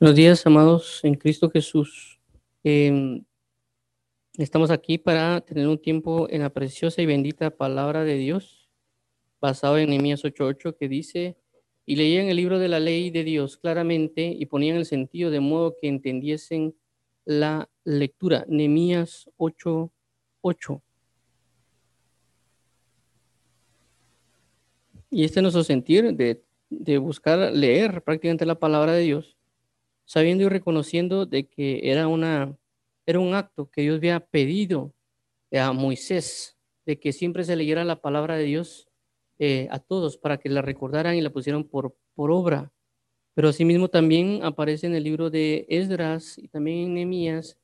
Buenos días, amados en Cristo Jesús. Em, estamos aquí para tener un tiempo en la preciosa y bendita palabra de Dios, basado en Nehemías 8:8, que dice, y leían el libro de la ley de Dios claramente y ponían el sentido de modo que entendiesen la lectura. Nehemías 8:8. Y este es nuestro sentir de, de buscar leer prácticamente la palabra de Dios sabiendo y reconociendo de que era, una, era un acto que Dios había pedido a Moisés, de que siempre se leyera la palabra de Dios eh, a todos para que la recordaran y la pusieran por, por obra. Pero asimismo también aparece en el libro de Esdras y también en Nehemías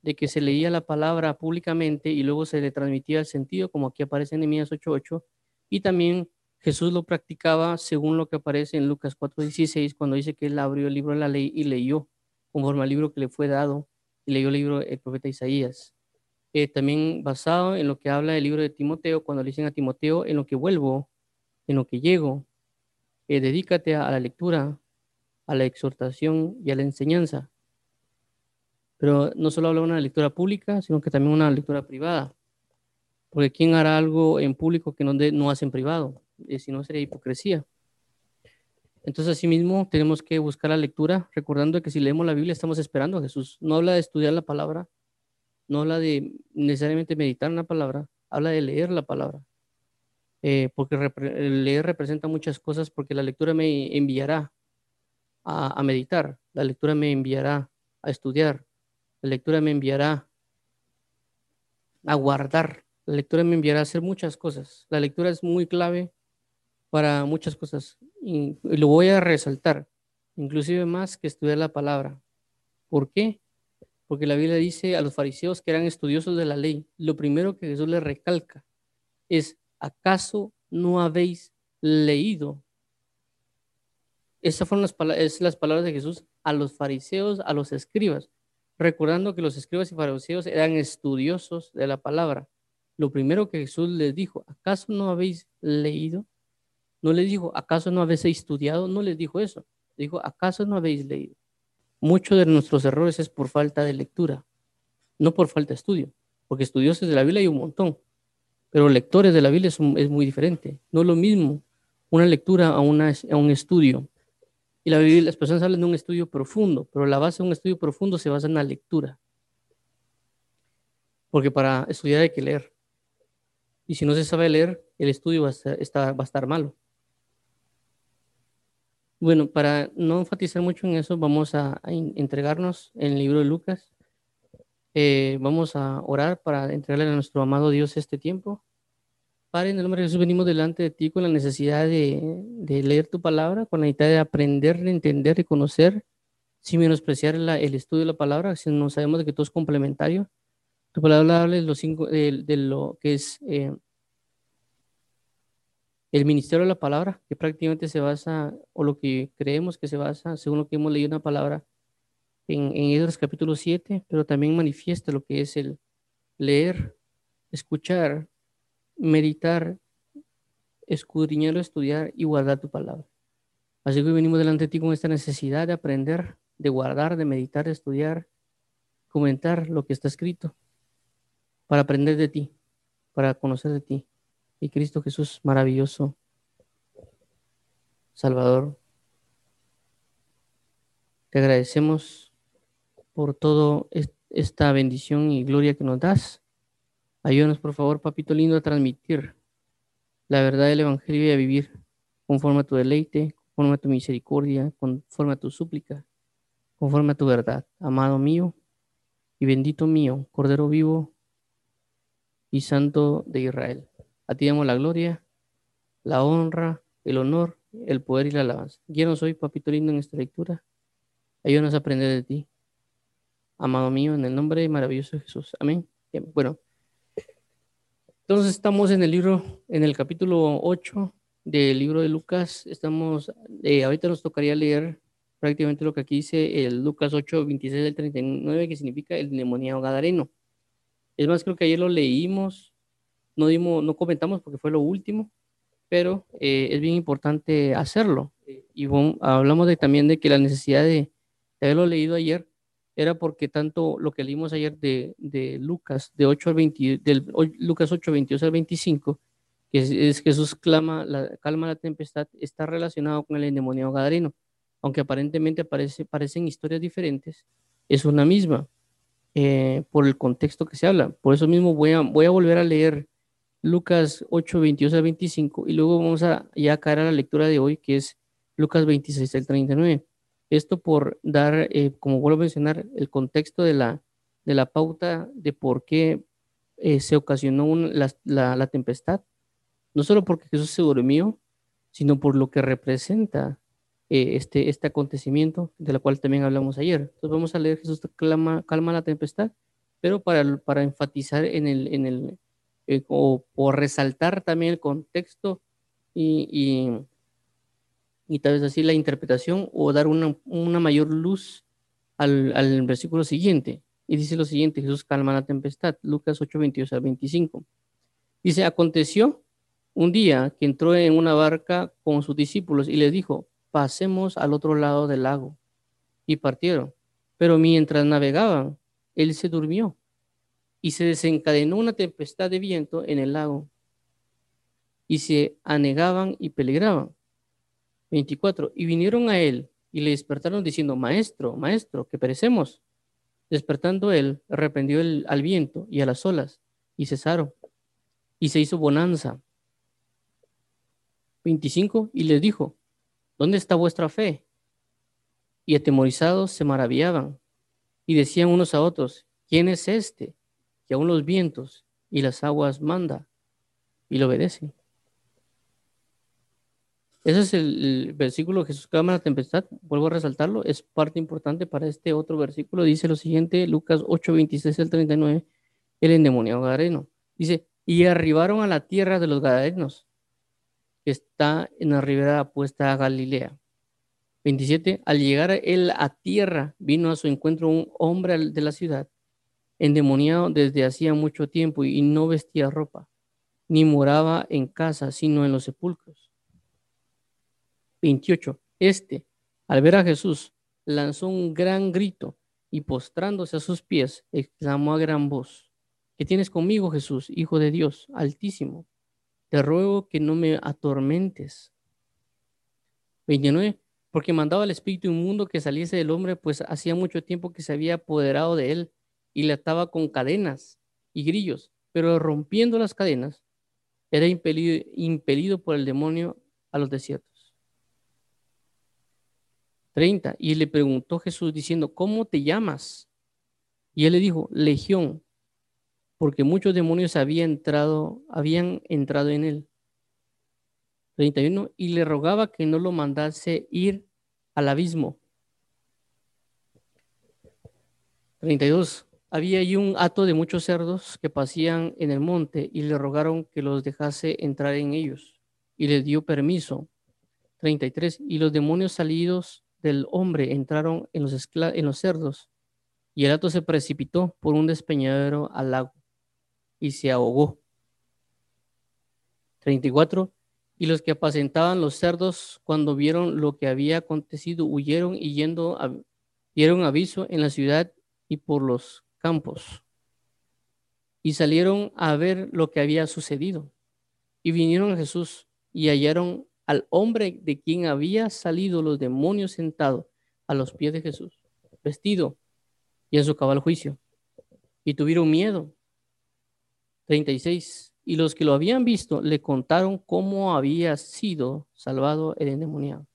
de que se leía la palabra públicamente y luego se le transmitía el sentido, como aquí aparece en Nehemías 8.8, y también Jesús lo practicaba según lo que aparece en Lucas 4:16, cuando dice que él abrió el libro de la ley y leyó conforme al libro que le fue dado, y leyó el libro del profeta Isaías. Eh, también basado en lo que habla el libro de Timoteo, cuando le dicen a Timoteo, en lo que vuelvo, en lo que llego, eh, dedícate a, la lectura, a la exhortación y a la enseñanza. Pero no solo habla de una lectura pública, sino que también una lectura privada. Porque ¿quién hará algo en público que no, no hace en privado? Si no sería hipocresía. Entonces, asimismo, tenemos que buscar la lectura, recordando que si leemos la Biblia estamos esperando a Jesús. No habla de estudiar la palabra, no habla de necesariamente meditar en la palabra, habla de leer la palabra. Eh, porque leer representa muchas cosas, porque la lectura me enviará a meditar, la lectura me enviará a estudiar, la lectura me enviará a guardar, la lectura me enviará a hacer muchas cosas. La lectura es muy clave para muchas cosas. Y, lo voy a resaltar, inclusive más que estudiar la palabra. ¿Por qué? Porque la Biblia dice a los fariseos que eran estudiosos de la ley, lo primero que Jesús les recalca es, ¿acaso no habéis leído? Esas fueron las, las palabras de Jesús a los fariseos, a los escribas, recordando que los escribas y fariseos eran estudiosos de la palabra. Lo primero que Jesús les dijo, ¿acaso no habéis leído? No les dijo, ¿acaso no habéis estudiado? No les dijo eso. Dijo, ¿acaso no habéis leído? Muchos de nuestros errores es por falta de lectura, no por falta de estudio, porque estudiosos de la Biblia hay un montón, pero lectores de la Biblia es, muy diferente. No es lo mismo una lectura a, una, un estudio. Y la Biblia, las personas hablan de un estudio profundo, pero la base de un estudio profundo se basa en la lectura. Porque para estudiar hay que leer. Y si no se sabe leer, el estudio va a estar malo. Bueno, para no enfatizar mucho en eso, vamos a, entregarnos en el libro de Lucas. Eh, vamos a orar para entregarle a nuestro amado Dios este tiempo. Padre, en el nombre de Jesús venimos delante de ti con la necesidad de, leer tu palabra, con la necesidad de aprender, de entender, y conocer, sin menospreciar el estudio de la palabra, si no sabemos de que todo es complementario. Tu palabra habla de lo, cinco, de, lo que es eh, el ministerio de la palabra, que prácticamente se basa, o lo que creemos que se basa, según lo que hemos leído una palabra en, en capítulo 7, pero también manifiesta lo que es el leer, escuchar, meditar, escudriñar, estudiar y guardar tu palabra. Así que venimos delante de ti con esta necesidad de aprender, de guardar, de meditar, de estudiar, comentar lo que está escrito, para aprender de ti, para conocer de ti y Cristo Jesús maravilloso, Salvador. Te agradecemos por toda esta bendición y gloria que nos das. Ayúdanos, por favor, papito lindo, a transmitir la verdad del Evangelio y a vivir conforme a tu deleite, conforme a tu misericordia, conforme a tu súplica, conforme a tu verdad. Amado mío y bendito mío, Cordero vivo y Santo de Israel. A ti damos la gloria, la honra, el honor, el poder y la alabanza. no soy, papito lindo, en esta lectura. Ayúdanos a aprender de ti. Amado mío, en el nombre maravilloso de Jesús. Amén. Bueno, entonces estamos en el libro, en el capítulo 8 del libro de Lucas. Estamos, eh, ahorita nos tocaría leer prácticamente lo que aquí dice el Lucas 8, 26 al 39, que significa el demoniado gadareno. Es más, creo que ayer lo leímos no, dimos, no comentamos porque fue lo último, pero eh, es bien importante hacerlo. Y hablamos de, también de que la necesidad de, de haberlo leído ayer, era porque tanto lo que leímos ayer de, Lucas, de 8 al 20, del Lucas 8, 22 al 25, que es, Jesús clama, la, calma la tempestad, está relacionado con el endemoniado gadareno. Aunque aparentemente parece, parecen historias diferentes, es una misma eh, por el contexto que se habla. Por eso mismo voy a, voy a volver a leer Lucas 8, 22 al 25 y luego vamos a ya caer a la lectura de hoy que es Lucas 26 al 39. Esto por dar, eh, como vuelvo a mencionar, el contexto de la, de la pauta de por qué eh, se ocasionó la, tempestad. No solo porque Jesús se durmió, sino por lo que representa eh, este, este acontecimiento, de la cual también hablamos ayer. Entonces vamos a leer Jesús calma, calma la tempestad, pero para, para enfatizar en el, en el o por resaltar también el contexto y y tal vez así la interpretación o dar una, mayor luz al, versículo siguiente. Y dice lo siguiente, Jesús calma la tempestad, Lucas 8, 22 al 25. Dice, aconteció un día que entró en una barca con sus discípulos y les dijo, pasemos al otro lado del lago. Y partieron. Pero mientras navegaban, él se durmió y se desencadenó una tempestad de viento en el lago y se anegaban y peligraban. 24. Y vinieron a él y le despertaron diciendo, Maestro, Maestro, que perecemos. Despertando él, reprendió el, al viento y a las olas, y cesaron. Y se hizo bonanza. 25. Y les dijo, ¿dónde está vuestra fe? Y atemorizados se maravillaban y decían unos a otros, ¿quién es este que aún los vientos y las aguas manda y lo obedecen? Ese es el, versículo Jesús calma la tempestad. Vuelvo a resaltarlo. Es parte importante para este otro versículo. Dice lo siguiente, Lucas 8, 26 al 39, el endemoniado gadareno. Dice, y arribaron a la tierra de los gadarenos, que está en la ribera apuesta a Galilea. 27, al llegar él a tierra, vino a su encuentro un hombre de la ciudad, endemoniado desde hacía mucho tiempo y no vestía ropa, ni moraba en casa, sino en los sepulcros 28. Este, al ver a Jesús, lanzó un gran grito y postrándose a sus pies, exclamó a gran voz, ¿qué tienes conmigo, Jesús, Hijo de Dios Altísimo? Te ruego que no me atormentes. 29. Porque mandaba al espíritu inmundo que saliese del hombre, pues hacía mucho tiempo que se había apoderado de él y le ataba con cadenas y grillos, pero rompiendo las cadenas, era impelido, por el demonio a los desiertos. 30. Y le preguntó Jesús diciendo, ¿cómo te llamas? Y él le dijo, Legión, porque muchos demonios habían entrado, habían entrado en él. 31. Y le rogaba que no lo mandase ir al abismo. 32. Había allí un hato de muchos cerdos que pasían en el monte y le rogaron que los dejase entrar en ellos. Y le dio permiso. 33. Y los demonios salidos del hombre entraron en los, en los cerdos, y el hato se precipitó por un despeñadero al lago y se ahogó. 34. Y los que apacentaban los cerdos, cuando vieron lo que había acontecido, huyeron y yendo dieron aviso en la ciudad y por los campos. Y salieron a ver lo que había sucedido. Y vinieron a Jesús y hallaron al hombre de quien había salido los demonios sentado a los pies de Jesús, vestido y en su cabal juicio. Y tuvieron miedo. 36. Y los que lo habían visto le contaron cómo había sido salvado el endemoniado.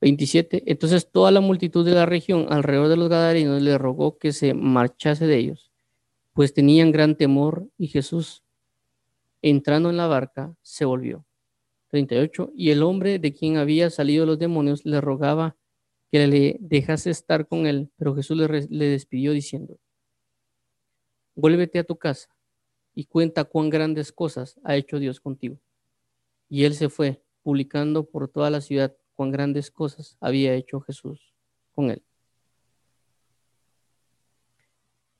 27. Entonces toda la multitud de la región alrededor de los Gadarenos le rogó que se marchase de ellos, pues tenían gran temor y Jesús, entrando en la barca, se volvió 38. Y el hombre de quien había salido los demonios le rogaba que le dejase estar con él, pero Jesús le, le despidió diciendo, vuélvete a tu casa y cuenta cuán grandes cosas ha hecho Dios contigo. Y él se fue, publicando por toda la ciudad cuán grandes cosas había hecho Jesús con él.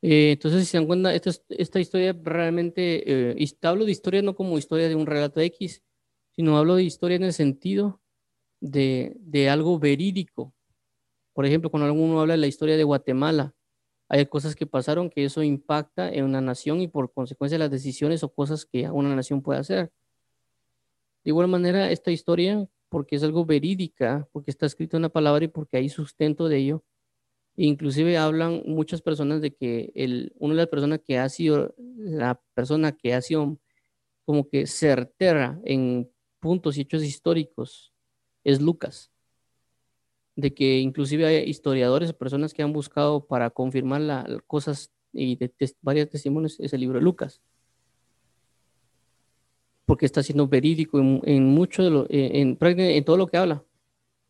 Eh, entonces, si se dan cuenta, esta, historia realmente, eh, hablo de historia no como historia de un relato X, sino hablo de historia en el sentido de, algo verídico. Por ejemplo, cuando alguno habla de la historia de Guatemala, hay cosas que pasaron que eso impacta en una nación y por consecuencia las decisiones o cosas que una nación puede hacer. De igual manera, esta historia, porque es algo verídica, porque está escrito en la palabra y porque hay sustento de ello, inclusive hablan muchas personas de que el, una de las personas que ha sido la persona que ha sido como que certera en puntos y hechos históricos es Lucas. De que inclusive hay historiadores, personas que han buscado para confirmar las cosas y de varios testimonios es el libro de Lucas porque está siendo verídico en, mucho de lo, en, en, todo lo que habla.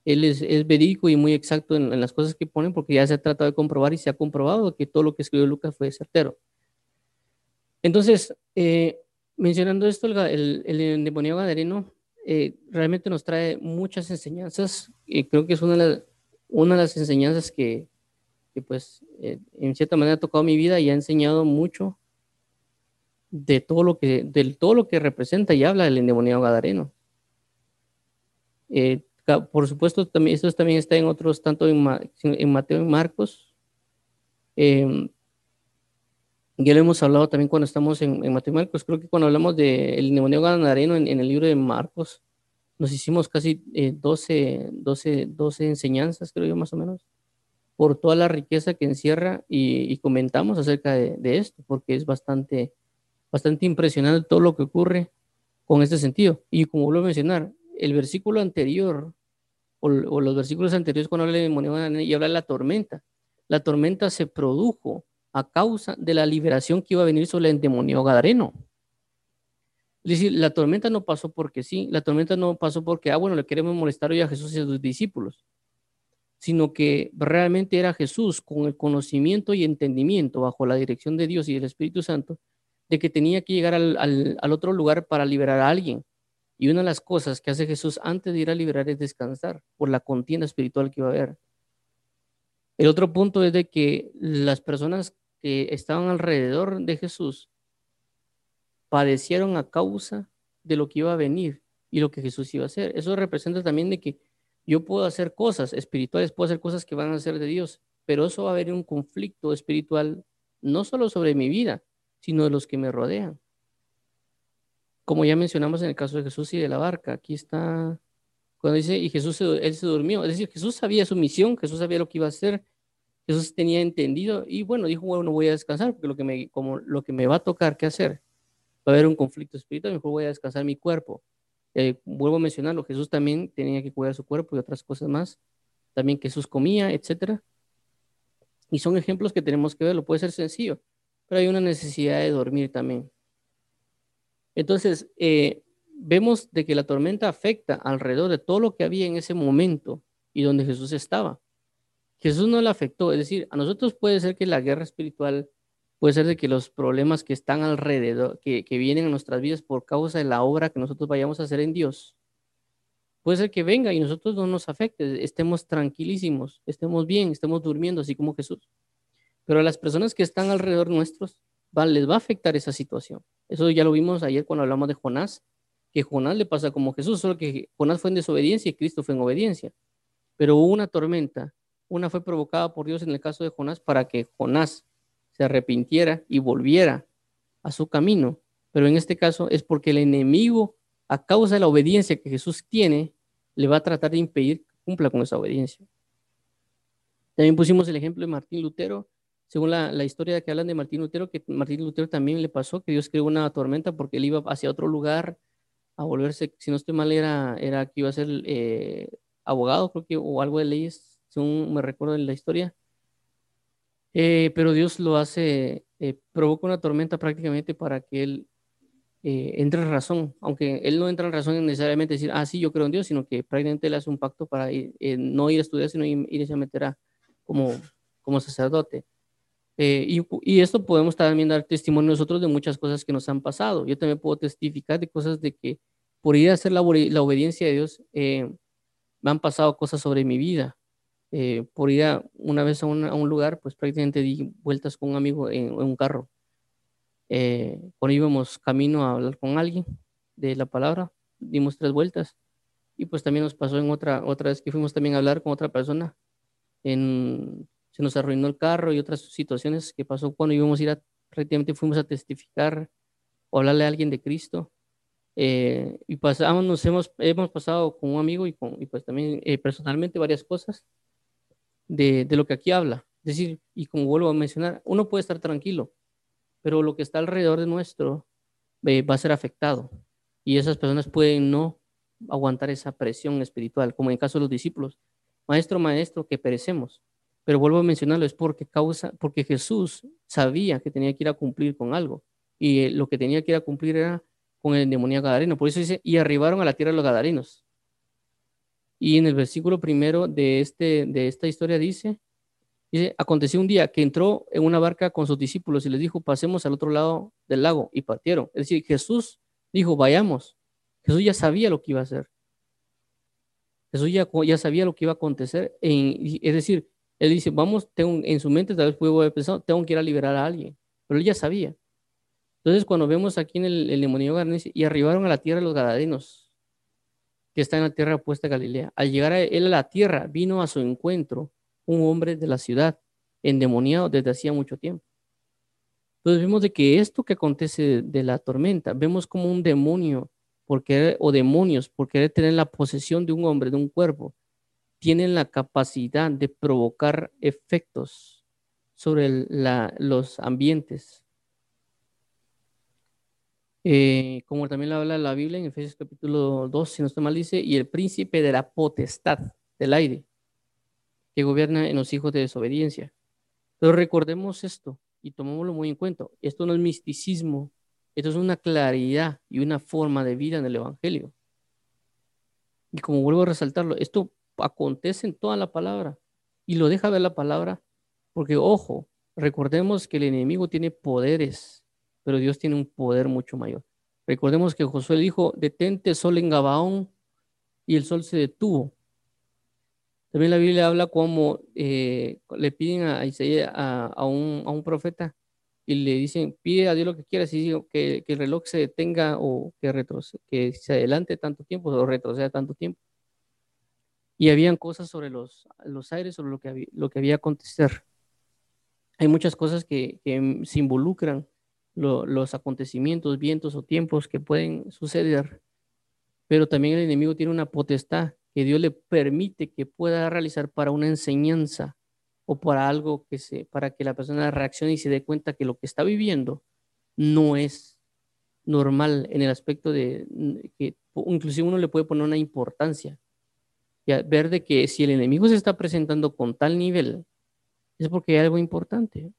Él es, verídico y muy exacto en, las cosas que ponen porque ya se ha tratado de comprobar y se ha comprobado que todo lo que escribió Lucas fue certero. Entonces, eh, mencionando esto, el, el, endemoniado gadareno eh, realmente nos trae muchas enseñanzas y creo que es una de las, una de las enseñanzas que, que pues eh, en cierta manera ha tocado mi vida y ha enseñado mucho de todo lo que, del todo lo que representa y habla el endemoniado gadareno. Eh, por supuesto, también, esto también está en otros, tanto en, Mateo y Marcos. Eh, ya lo hemos hablado también cuando estamos en, Mateo y Marcos. Creo que cuando hablamos del endemoniado gadareno en, el libro de Marcos, nos hicimos casi 12, 12, 12 enseñanzas, creo yo, más o menos, por toda la riqueza que encierra y, comentamos acerca de, de, esto, porque es bastante bastante impresionante todo lo que ocurre con este sentido. Y como vuelvo a mencionar, el versículo anterior o, los versículos anteriores cuando habla de demonio y habla de la tormenta, la tormenta se produjo a causa de la liberación que iba a venir sobre el demonio gadareno. Es decir, la tormenta no pasó porque sí, la tormenta no pasó porque, ah, bueno, le queremos molestar hoy a Jesús y a sus discípulos, sino que realmente era Jesús con el conocimiento y entendimiento bajo la dirección de Dios y del Espíritu Santo, de que tenía que llegar al, otro lugar para liberar a alguien. Y una de las cosas que hace Jesús antes de ir a liberar es descansar por la contienda espiritual que iba a haber. El otro punto es de que las personas que estaban alrededor de Jesús padecieron a causa de lo que iba a venir y lo que Jesús iba a hacer. Eso representa también de que yo puedo hacer cosas espirituales, puedo hacer cosas que van a ser de Dios, pero eso va a haber un conflicto espiritual no solo sobre mi vida, sino de los que me rodean. Como ya mencionamos en el caso de Jesús y de la barca, aquí está, cuando dice, y Jesús, él se durmió, es decir, Jesús sabía su misión, Jesús sabía lo que iba a hacer, Jesús tenía entendido, y bueno, dijo, bueno, voy a descansar, porque lo que me, como lo que me va a tocar que hacer, va a haber un conflicto espiritual, mejor voy a descansar mi cuerpo. Vuelvo a mencionarlo, Jesús también tenía que cuidar su cuerpo y otras cosas más, también Jesús comía, etcétera. Y son ejemplos que tenemos que ver, lo puede ser sencillo pero hay una necesidad de dormir también. Entonces, eh, vemos de que la tormenta afecta alrededor de todo lo que había en ese momento y donde Jesús estaba. Jesús no la afectó, es decir, a nosotros puede ser que la guerra espiritual, puede ser de que los problemas que están alrededor, que, que vienen a nuestras vidas por causa de la obra que nosotros vayamos a hacer en Dios, puede ser que venga y nosotros no nos afecte, estemos tranquilísimos, estemos bien, estemos durmiendo así como Jesús. Pero a las personas que están alrededor nuestros les va a afectar esa situación. Eso ya lo vimos ayer cuando hablamos de Jonás, que Jonás le pasa como Jesús, solo que Jonás fue en desobediencia y Cristo fue en obediencia. Pero hubo una tormenta, una fue provocada por Dios en el caso de Jonás para que Jonás se arrepintiera y volviera a su camino. Pero en este caso es porque el enemigo, a causa de la obediencia que Jesús tiene, le va a tratar de impedir que cumpla con esa obediencia. También pusimos el ejemplo de Martín Lutero, según la, la, historia que hablan de Martín Lutero, que Martín Lutero también le pasó, que Dios creó una tormenta porque él iba hacia otro lugar a volverse, si no estoy mal, era, era que iba a ser eh, abogado, creo que, o algo de leyes, según me recuerdo en la historia. Eh, pero Dios lo hace, eh, provoca una tormenta prácticamente para que él entre en razón, aunque él no entra en razón en necesariamente decir, ah, sí, yo creo en Dios, sino que prácticamente él hace un pacto para no ir a estudiar, sino irse a meter a, como, como sacerdote. Eh, y, esto podemos también dar testimonio nosotros de muchas cosas que nos han pasado. Yo también puedo testificar de cosas de que por ir a hacer la, obediencia de Dios, eh, me han pasado cosas sobre mi vida. Eh, por ir a, una vez a, un lugar, pues prácticamente di vueltas con un amigo en, un carro. cuando íbamos camino a hablar con alguien de la palabra, dimos tres vueltas. Y pues también nos pasó en otra, otra vez que fuimos también a hablar con otra persona en, se nos arruinó el carro y otras situaciones que pasó cuando íbamos a ir a, prácticamente fuimos a testificar o hablarle a alguien de Cristo. Eh, y pasamos, nos hemos, hemos pasado con un amigo y, con, y pues también eh, personalmente varias cosas de, de, lo que aquí habla. Es decir, y como vuelvo a mencionar, uno puede estar tranquilo, pero lo que está alrededor de nuestro eh, va a ser afectado. Y esas personas pueden no aguantar esa presión espiritual, como en el caso de los discípulos. Maestro, maestro, que perecemos. Pero vuelvo a mencionarlo, es porque, causa, porque Jesús sabía que tenía que ir a cumplir con algo. Y lo que tenía que ir a cumplir era con el demonio gadareno. Por eso dice, y arribaron a la tierra los gadarenos. Y en el versículo primero de, este, de esta historia dice, dice, aconteció un día que entró en una barca con sus discípulos y les dijo, pasemos al otro lado del lago y partieron. Es decir, Jesús dijo, vayamos. Jesús ya sabía lo que iba a hacer. Jesús ya, ya sabía lo que iba a acontecer. es decir, él dice, vamos, tengo, en su mente tal vez pudo haber pensado, tengo que ir a liberar a alguien. Pero él ya sabía. Entonces, cuando vemos aquí en el, el demonio y arribaron a la tierra los gadarenos, que está en la tierra opuesta a Galilea. Al llegar a él a la tierra, vino a su encuentro un hombre de la ciudad, endemoniado desde hacía mucho tiempo. Entonces vemos de que esto que acontece de la tormenta, vemos como un demonio por o demonios por querer tener la posesión de un hombre, de un cuerpo, tienen la capacidad de provocar efectos sobre los ambientes, eh, como también lo habla la Biblia en Efesios capítulo 2, si no está mal, dice, y el príncipe de la potestad del aire, que gobierna en los hijos de desobediencia. Pero recordemos esto y tomémoslo muy en cuenta. Esto no es misticismo, esto es una claridad y una forma de vida en el Evangelio. Y como vuelvo a resaltarlo, esto acontece en toda la palabra y lo deja ver la palabra, porque ojo, recordemos que el enemigo tiene poderes pero Dios tiene un poder mucho mayor. Recordemos que Josué dijo, detente sol en Gabaón, y el sol se detuvo. También la Biblia habla como eh, le piden a Isaías, a, un, profeta, y le dicen, pide a Dios lo que quieras, y que, que el reloj se detenga o que, que se adelante tanto tiempo o retroceda tanto tiempo. Y habían cosas sobre los, los aires, sobre lo que, había, lo que había acontecer. Hay muchas cosas que, que se involucran los acontecimientos, vientos o tiempos que pueden suceder, pero también el enemigo tiene una potestad que Dios le permite que pueda realizar para una enseñanza o para algo que se, para que la persona reaccione y se dé cuenta que lo que está viviendo no es normal en el aspecto de que inclusive uno le puede poner una importancia. Y ver de que si el enemigo se está presentando con tal nivel, es porque hay algo importante.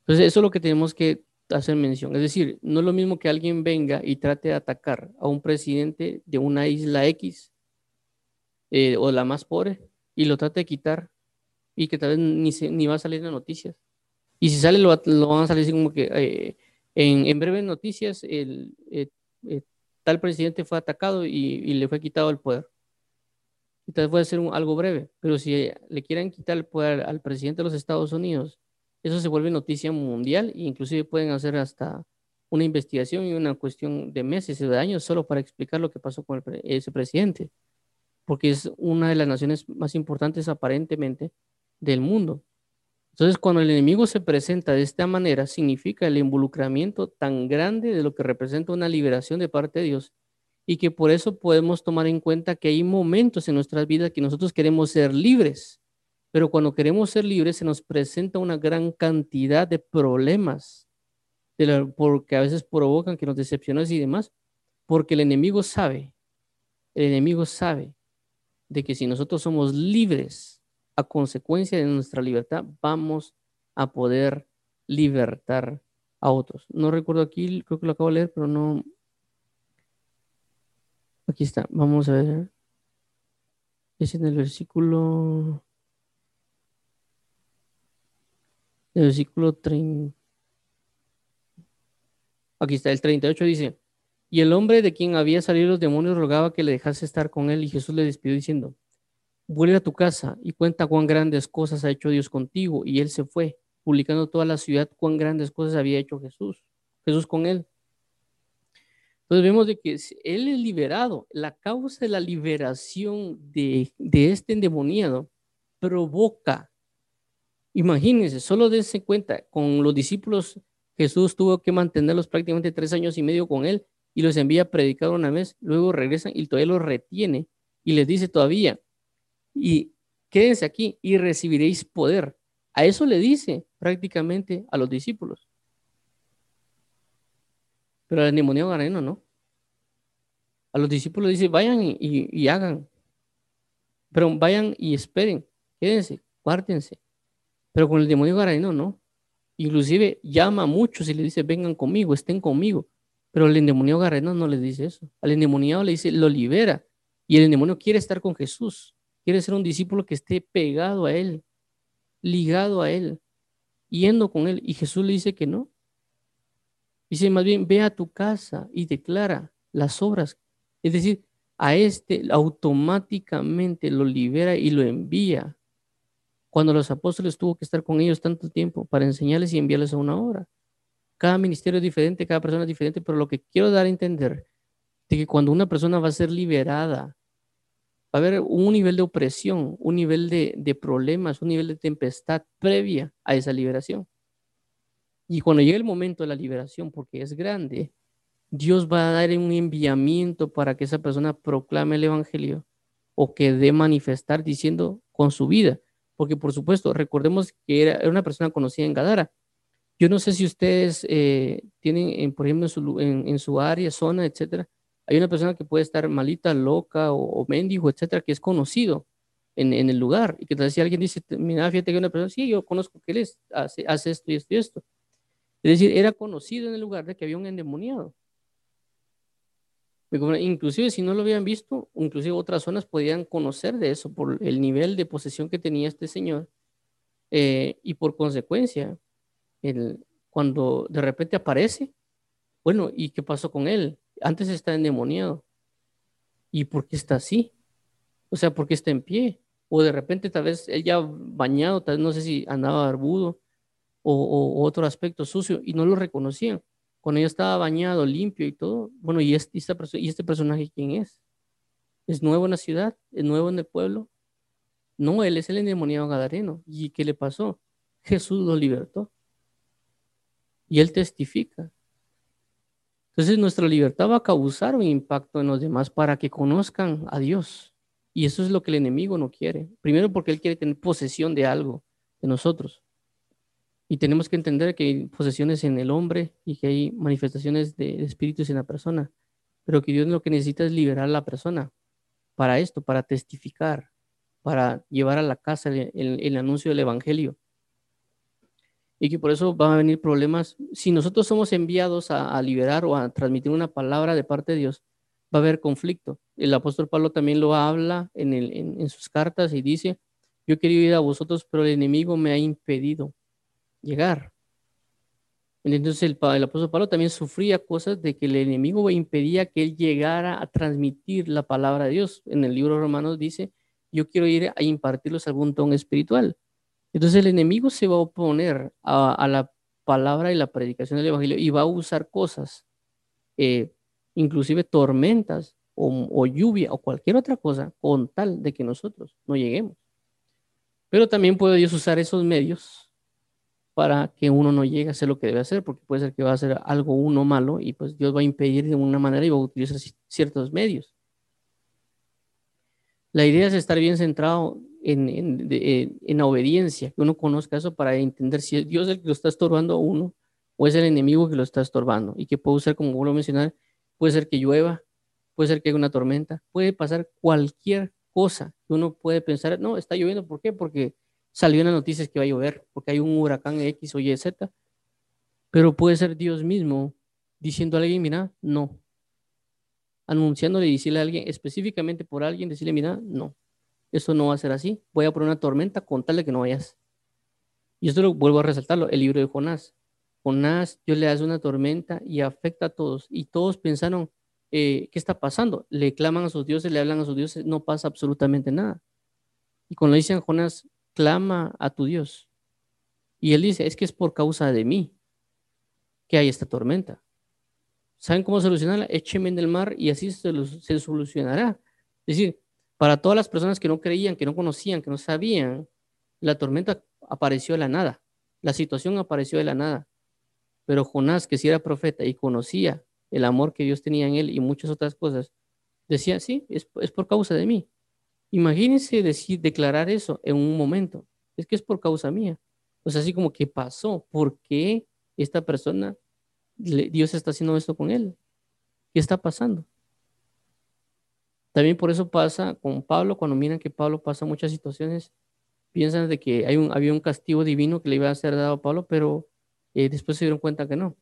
Entonces, eso es lo que tenemos que hacer mención. Es decir, no es lo mismo que alguien venga y trate de atacar a un presidente de una isla X eh, o la más pobre y lo trate de quitar y que tal vez ni, ni va a salir en las noticias. Y si sale, lo, van a salir así como que eh, en, en, breves noticias el, eh, tal presidente fue atacado y, le fue quitado el poder. Vez puede ser algo breve, pero si le quieren quitar el poder al presidente de los Estados Unidos eso se vuelve noticia mundial e inclusive pueden hacer hasta una investigación y una cuestión de meses o de años solo para explicar lo que pasó con ese presidente, porque es una de las naciones más importantes aparentemente del mundo. Entonces, cuando el enemigo se presenta de esta manera, significa el involucramiento tan grande de lo que representa una liberación de parte de Dios y que por eso podemos tomar en cuenta que hay momentos en nuestras vidas que nosotros queremos ser libres pero cuando queremos ser libres se nos presenta una gran cantidad de problemas, porque a veces provocan que nos decepcionemos y demás, porque el enemigo sabe, el enemigo sabe de que si nosotros somos libres a consecuencia de nuestra libertad, vamos a poder libertar a otros. No recuerdo aquí, creo que lo acabo de leer, pero no. Aquí está, vamos a ver. Es en el versículo el versículo 30. Aquí está, el 38 dice, y el hombre de quien había salido los demonios rogaba que le dejase estar con él y Jesús le despidió diciendo, vuelve a tu casa y cuenta cuán grandes cosas ha hecho Dios contigo. Y él se fue, publicando toda la ciudad cuán grandes cosas había hecho Jesús, Jesús con él. Entonces vemos de que él es liberado. La causa de la liberación de, de este endemoniado provoca. Imagínense, solo dense cuenta, con los discípulos Jesús tuvo que mantenerlos prácticamente tres años y medio con él y los envía a predicar una vez, luego regresan y todavía los retiene y les dice todavía, y quédense aquí y recibiréis poder. A eso le dice prácticamente a los discípulos. Pero al endemoniado gareno no. A los discípulos dice, vayan y, hagan. Pero vayan y esperen, quédense, guárdense. Pero con el demonio gareno no. Inclusive llama a muchos y le dice, vengan conmigo, estén conmigo. Pero el endemoniado gareno no le dice eso. Al endemoniado le dice, lo libera. Y el demonio quiere estar con Jesús. Quiere ser un discípulo que esté pegado a él, ligado a él, yendo con él. Y Jesús le dice que no. Dice más bien, ve a tu casa y declara las obras. Es decir, a este automáticamente lo libera y lo envía. Cuando los apóstoles tuvo que estar con ellos tanto tiempo para enseñarles y enviarles a una obra. Cada ministerio es diferente, cada persona es diferente, pero lo que quiero dar a entender es que cuando una persona va a ser liberada va a haber un nivel de opresión, un nivel de, problemas, un nivel de tempestad previa a esa liberación. Y cuando llegue el momento de la liberación, porque es grande, Dios va a dar un enviamiento para que esa persona proclame el Evangelio o que dé manifestar diciendo con su vida. Porque por supuesto, recordemos que era, una persona conocida en Gadara. Yo no sé si ustedes eh, tienen, por ejemplo, en su, en su área, zona, etcétera, hay una persona que puede estar malita, loca o, mendigo, etcétera, que es conocido en, el lugar. Y que tal si alguien dice, mira, fíjate que una persona, sí, yo conozco que él es, hace, hace esto y esto y esto. Es decir, era conocido en el lugar de que había un endemoniado. Inclusive si no lo habían visto, inclusive otras zonas podían conocer de eso por el nivel de posesión que tenía este señor. Eh, y por consecuencia, el, cuando de repente aparece, bueno, ¿y qué pasó con él? Antes está endemoniado. ¿Y por qué está así? O sea, ¿por qué está en pie? O de repente tal vez él ya bañado, tal vez no sé si andaba barbudo o, otro aspecto sucio y no lo reconocían. Cuando ya estaba bañado, limpio y todo, bueno, ¿y este, ¿y este personaje quién es? ¿Es nuevo en la ciudad? ¿Es nuevo en el pueblo? No, él es el endemoniado gadareno. ¿Y qué le pasó? Jesús lo libertó. Y él testifica. Entonces nuestra libertad va a causar un impacto en los demás para que conozcan a Dios. Y eso es lo que el enemigo no quiere. Primero porque él quiere tener posesión de algo, de nosotros. Y tenemos que entender que hay posesiones en el hombre y que hay manifestaciones de, espíritus en la persona. Pero que Dios lo que necesita es liberar a la persona para esto, para testificar, para llevar a la casa el anuncio del Evangelio y que por eso van a venir problemas. Si nosotros somos enviados a, liberar o a transmitir una palabra de parte de Dios, va a haber conflicto. El apóstol Pablo también lo habla en, en, sus cartas y dice, yo quería ir a vosotros, pero el enemigo me ha impedido llegar. Entonces el, el, apóstol Pablo también sufría cosas de que el enemigo impedía que él llegara a transmitir la palabra de Dios. En el libro Romanos dice, yo quiero ir a impartirlos algún don espiritual. Entonces el enemigo se va a oponer a, la palabra y la predicación del Evangelio y va a usar cosas, eh, inclusive tormentas o, lluvia o cualquier otra cosa con tal de que nosotros no lleguemos. Pero también puede Dios usar esos medios para que uno no llegue a hacer lo que debe hacer, porque puede ser que va a hacer algo uno malo y pues Dios va a impedir de una manera y va a utilizar ciertos medios. La idea es estar bien centrado en, en, la obediencia, que uno conozca eso para entender si es Dios el que lo está estorbando a uno o es el enemigo que lo está estorbando. Y que puede ser, como vuelvo a mencionar, puede ser que llueva, puede ser que haya una tormenta, puede pasar cualquier cosa que uno puede pensar, no, está lloviendo, ¿por qué? Porque salió en las noticias que va a llover, porque hay un huracán X o Y, Z. Pero puede ser Dios mismo diciendo a alguien, mira, no. Anunciándole y decirle a alguien, específicamente por alguien, decirle, mira, no eso no va a ser así. Voy a poner una tormenta con tal de que no vayas. Y esto lo vuelvo a resaltarlo, el libro de Jonás. Jonás, Dios le hace una tormenta y afecta a todos. Y todos pensaron, eh, ¿qué está pasando? Le claman a sus dioses, le hablan a sus dioses, no pasa absolutamente nada. Y cuando dicen Jonás, clama a tu Dios. Y él dice, es que es por causa de mí que hay esta tormenta. ¿Saben cómo solucionarla? Échenme en el mar y así se, se solucionará. Es decir, para todas las personas que no creían, que no conocían, que no sabían, la tormenta apareció de la nada. La situación apareció de la nada. Pero Jonás, que si era profeta y conocía el amor que Dios tenía en él y muchas otras cosas, decía, sí, es, por causa de mí. Imagínense decir, declarar eso en un momento. Es que es por causa mía. O sea, así como que pasó. ¿Por qué esta persona, Dios está haciendo esto con él? ¿Qué está pasando? También por eso pasa con Pablo, cuando miran que Pablo pasa muchas situaciones, piensan de que hay un, había un castigo divino que le iba a ser dado a Pablo, pero eh, después se dieron cuenta que no.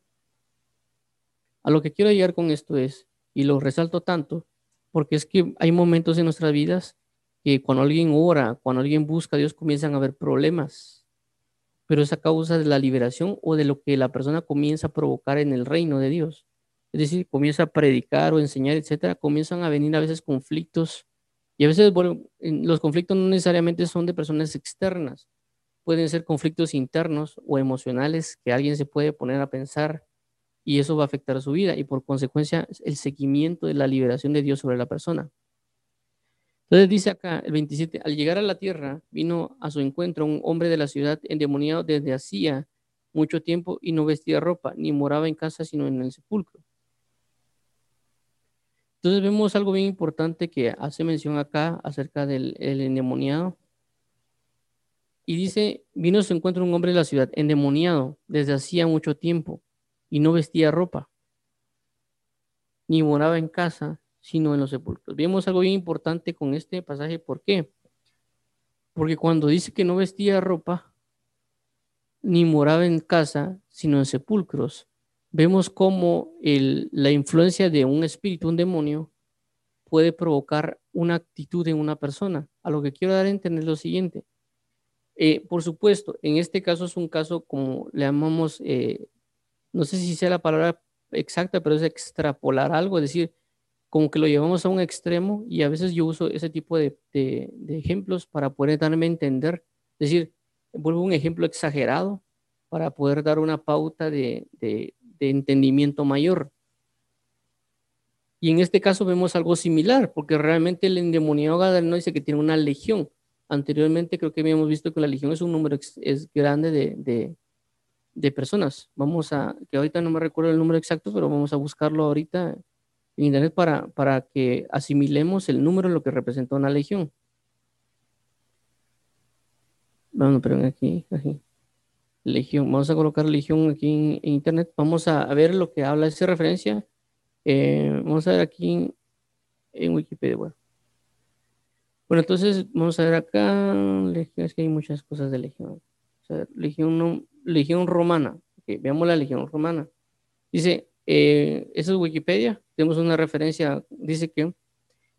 A lo que quiero llegar con esto es, y lo resalto tanto, porque es que hay momentos en nuestras vidas que cuando alguien ora, cuando alguien busca a Dios, comienzan a haber problemas, pero es a causa de la liberación o de lo que la persona comienza a provocar en el reino de Dios. Es decir, comienza a predicar o enseñar, etcétera, comienzan a venir a veces conflictos y a veces los conflictos no necesariamente son de personas externas, pueden ser conflictos internos o emocionales que alguien se puede poner a pensar y eso va a afectar su vida y por consecuencia el seguimiento de la liberación de Dios sobre la persona. Entonces dice acá el 27, al llegar a la tierra vino a su encuentro un hombre de la ciudad endemoniado desde hacía mucho tiempo y no vestía ropa, ni moraba en casa sino en el sepulcro. Entonces vemos algo bien importante que hace mención acá acerca del endemoniado. Y dice, vino a su encuentro un hombre de la ciudad, endemoniado desde hacía mucho tiempo, y no vestía ropa, ni moraba en casa, sino en los sepulcros. Vemos algo bien importante con este pasaje. ¿Por qué? Porque cuando dice que no vestía ropa, ni moraba en casa, sino en sepulcros, vemos cómo la influencia de un espíritu, un demonio, puede provocar una actitud en una persona. A lo que quiero dar a entender lo siguiente. Eh, por supuesto, en este caso es un caso como le llamamos, eh, no sé si sea la palabra exacta, pero es extrapolar algo, es decir, como que lo llevamos a un extremo y a veces yo uso ese tipo de, ejemplos para poder darme a entender, es decir, vuelvo un ejemplo exagerado para poder dar una pauta de, entendimiento mayor. Y en este caso vemos algo similar, porque realmente el endemoniado no dice que tiene una legión. Anteriormente creo que habíamos visto que la legión es un número es grande de, de, personas. Vamos a, que ahorita no me recuerdo el número exacto, pero vamos a buscarlo ahorita en internet para, para que asimilemos el número de lo que representa una legión. Vamos, pero aquí, aquí. Legión. Vamos a colocar Legión aquí en, Internet. Vamos a, ver lo que habla esa referencia. Eh, vamos a ver aquí en, Wikipedia. Bueno. bueno, entonces vamos a ver acá. Es que hay muchas cosas de Legión. Legión, Legión Romana. veamos la Legión Romana. Dice, eh, eso es Wikipedia. Tenemos una referencia. Dice que,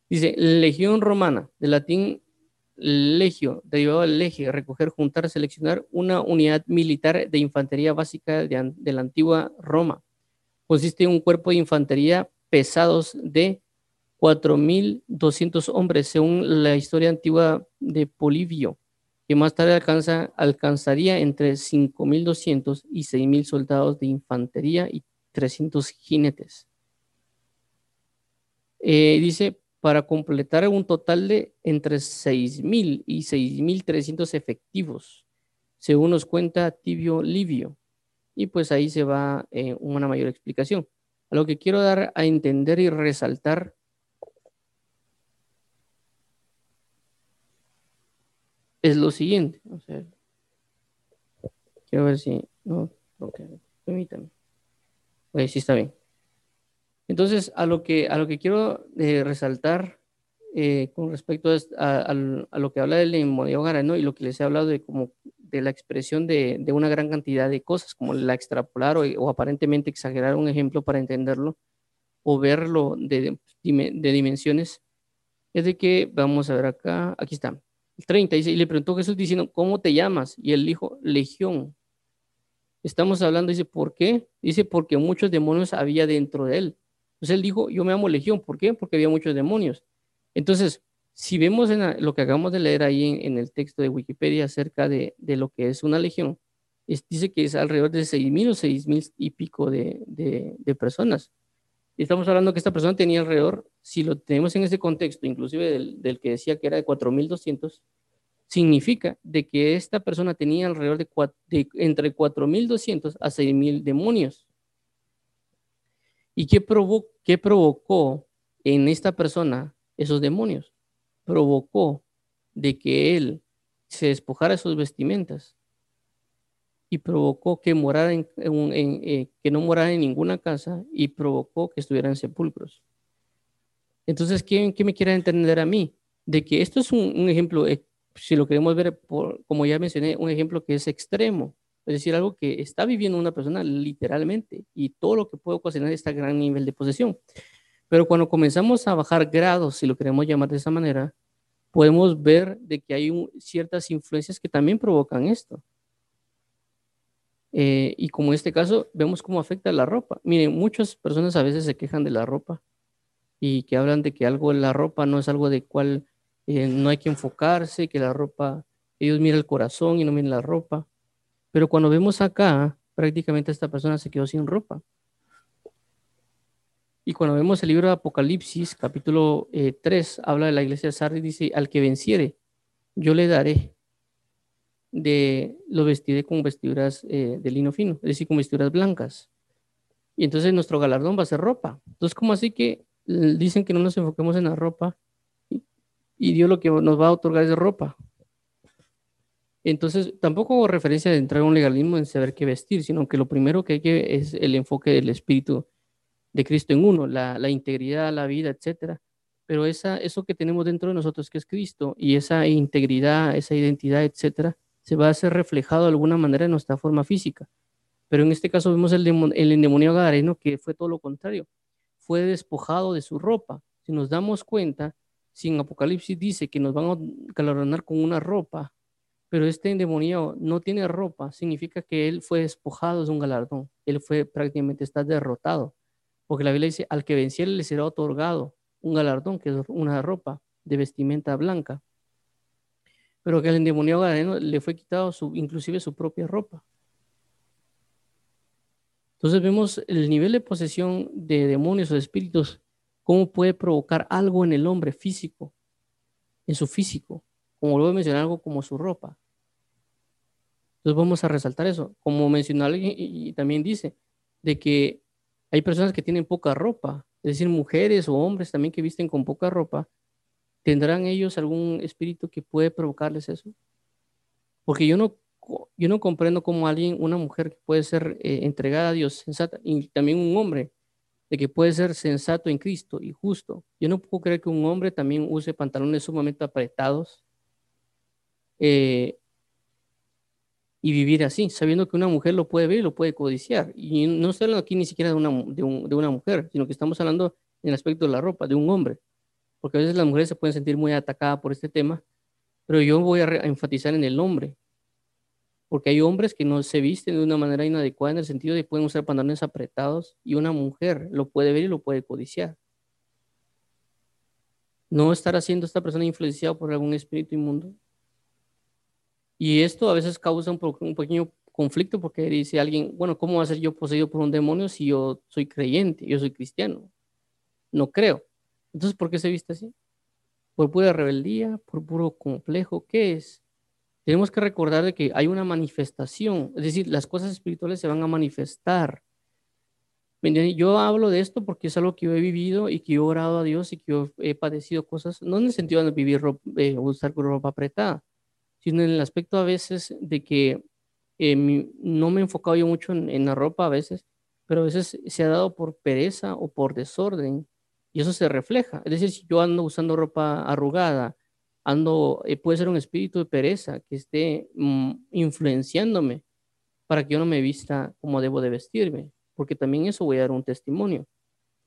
dice, Legión Romana, de latín legio, derivado del legio, recoger, juntar, seleccionar una unidad militar de infantería básica de, la antigua Roma. Consiste en un cuerpo de infantería pesados de 4.200 hombres, según la historia antigua de Polibio, que más tarde alcanza, alcanzaría entre 5.200 y 6.000 soldados de infantería y 300 jinetes. Eh, dice, para completar un total de entre 6.000 y 6.300 efectivos, según nos cuenta Tibio Livio. Y pues ahí se va eh, una mayor explicación. A lo que quiero dar a entender y resaltar es lo siguiente. quiero ver si... No, ok, permítame. Pues sí está bien. Entonces, a lo que, a lo que quiero eh, resaltar eh, con respecto a, lo que habla del inmobiliario ¿no? y lo que les he hablado de, como, de la expresión de, de una gran cantidad de cosas, como la extrapolar o, aparentemente exagerar un ejemplo para entenderlo o verlo de, de, dimensiones, es de que, vamos a ver acá, aquí está, el 30, dice, y le preguntó Jesús diciendo, ¿cómo te llamas? Y él dijo, Legión. Estamos hablando, dice, ¿por qué? Dice, porque muchos demonios había dentro de él. Entonces él dijo, yo me amo Legión. ¿Por qué? Porque había muchos demonios. Entonces, si vemos lo que acabamos de leer ahí en, el texto de Wikipedia acerca de, lo que es una legión, dice que es alrededor de 6.000 o 6.000 y pico de, personas. estamos hablando que esta persona tenía alrededor, si lo tenemos en ese contexto, inclusive del, que decía que era de 4.200, significa de que esta persona tenía alrededor de, de entre 4.200 a 6.000 demonios. ¿Y qué, qué provocó en esta persona esos demonios? Provocó de que él se despojara de sus vestimentas y provocó que, morara en, eh, que no morara en ninguna casa y provocó que estuviera en sepulcros. Entonces, ¿qué, qué me quiere entender a mí? De que esto es un, ejemplo, si lo queremos ver, por, como ya mencioné, un ejemplo que es extremo, es decir, algo que está viviendo una persona literalmente y todo lo que puede ocasionar este gran nivel de posesión. Pero cuando comenzamos a bajar grados, si lo queremos llamar de esa manera, podemos ver de que hay ciertas influencias que también provocan esto. Eh, y como en este caso, vemos cómo afecta la ropa. Miren, muchas personas a veces se quejan de la ropa y que hablan de que algo la ropa no es algo de cual eh, no hay que enfocarse, que la ropa, ellos miran el corazón y no miran la ropa. Pero cuando vemos acá, prácticamente esta persona se quedó sin ropa. Y cuando vemos el libro de Apocalipsis, capítulo 3, eh, habla de la iglesia de Sardis, dice, al que venciere, yo le daré de, lo vestiré con vestiduras eh, de lino fino, es decir, con vestiduras blancas. Y entonces nuestro galardón va a ser ropa. Entonces, como así que dicen que no nos enfoquemos en la ropa y Dios lo que nos va a otorgar es ropa? Entonces, tampoco hago referencia de entrar a un legalismo en saber qué vestir, sino que lo primero que hay que es el enfoque del espíritu de Cristo en uno, la, la integridad, la vida, etcétera. Pero esa, eso que tenemos dentro de nosotros, que es Cristo, y esa integridad, esa identidad, etcétera, se va a ser reflejado de alguna manera en nuestra forma física. Pero en este caso vemos el, el endemoniado gadareno que fue todo lo contrario. Fue despojado de su ropa. Si nos damos cuenta, si en Apocalipsis dice que nos van a galardonar con una ropa, pero este endemoniado no tiene ropa, significa que él fue despojado de un galardón. Él fue prácticamente está derrotado. Porque la Biblia dice, al que venciere le será otorgado un galardón, que es una ropa de vestimenta blanca. Pero que al endemoniado le fue quitado su, inclusive su propia ropa. Entonces vemos el nivel de posesión de demonios o espíritus, cómo puede provocar algo en el hombre físico, en su físico, como a mencionar, algo como su ropa. Entonces vamos a resaltar eso. Como mencionó alguien y también dice, de que hay personas que tienen poca ropa, es decir, mujeres o hombres también que visten con poca ropa. ¿Tendrán ellos algún espíritu que puede provocarles eso? Porque yo no, yo no comprendo cómo alguien, una mujer que puede ser eh, entregada a Dios, y también un hombre, de que puede ser sensato en Cristo y justo. Yo no puedo creer que un hombre también use pantalones sumamente apretados eh, y vivir así, sabiendo que una mujer lo puede ver y lo puede codiciar. Y no estoy hablando aquí ni siquiera de una, de, una mujer, sino que estamos hablando en el aspecto de la ropa, de un hombre. Porque a veces las mujeres se pueden sentir muy atacadas por este tema, pero yo voy a, enfatizar en el hombre. Porque hay hombres que no se visten de una manera inadecuada en el sentido de que pueden usar pantalones apretados y una mujer lo puede ver y lo puede codiciar. No estar haciendo esta persona influenciada por algún espíritu inmundo, y esto a veces causa un, un, pequeño conflicto porque dice alguien, bueno, ¿cómo va a ser yo poseído por un demonio si yo soy creyente, yo soy cristiano? No creo. Entonces, ¿por qué se viste así? ¿Por pura rebeldía? ¿Por puro complejo? ¿Qué es? Tenemos que recordar de que hay una manifestación, es decir, las cosas espirituales se van a manifestar. Yo hablo de esto porque es algo que yo he vivido y que yo he orado a Dios y que yo he padecido cosas, no en el sentido de vivir eh, usar ropa apretada, sino en el aspecto a veces de que eh, no me he enfocado yo mucho en, la ropa a veces, pero a veces se ha dado por pereza o por desorden y eso se refleja. Es decir, si yo ando usando ropa arrugada, ando, eh, puede ser un espíritu de pereza que esté mm, influenciándome para que yo no me vista como debo de vestirme, porque también eso voy a dar un testimonio.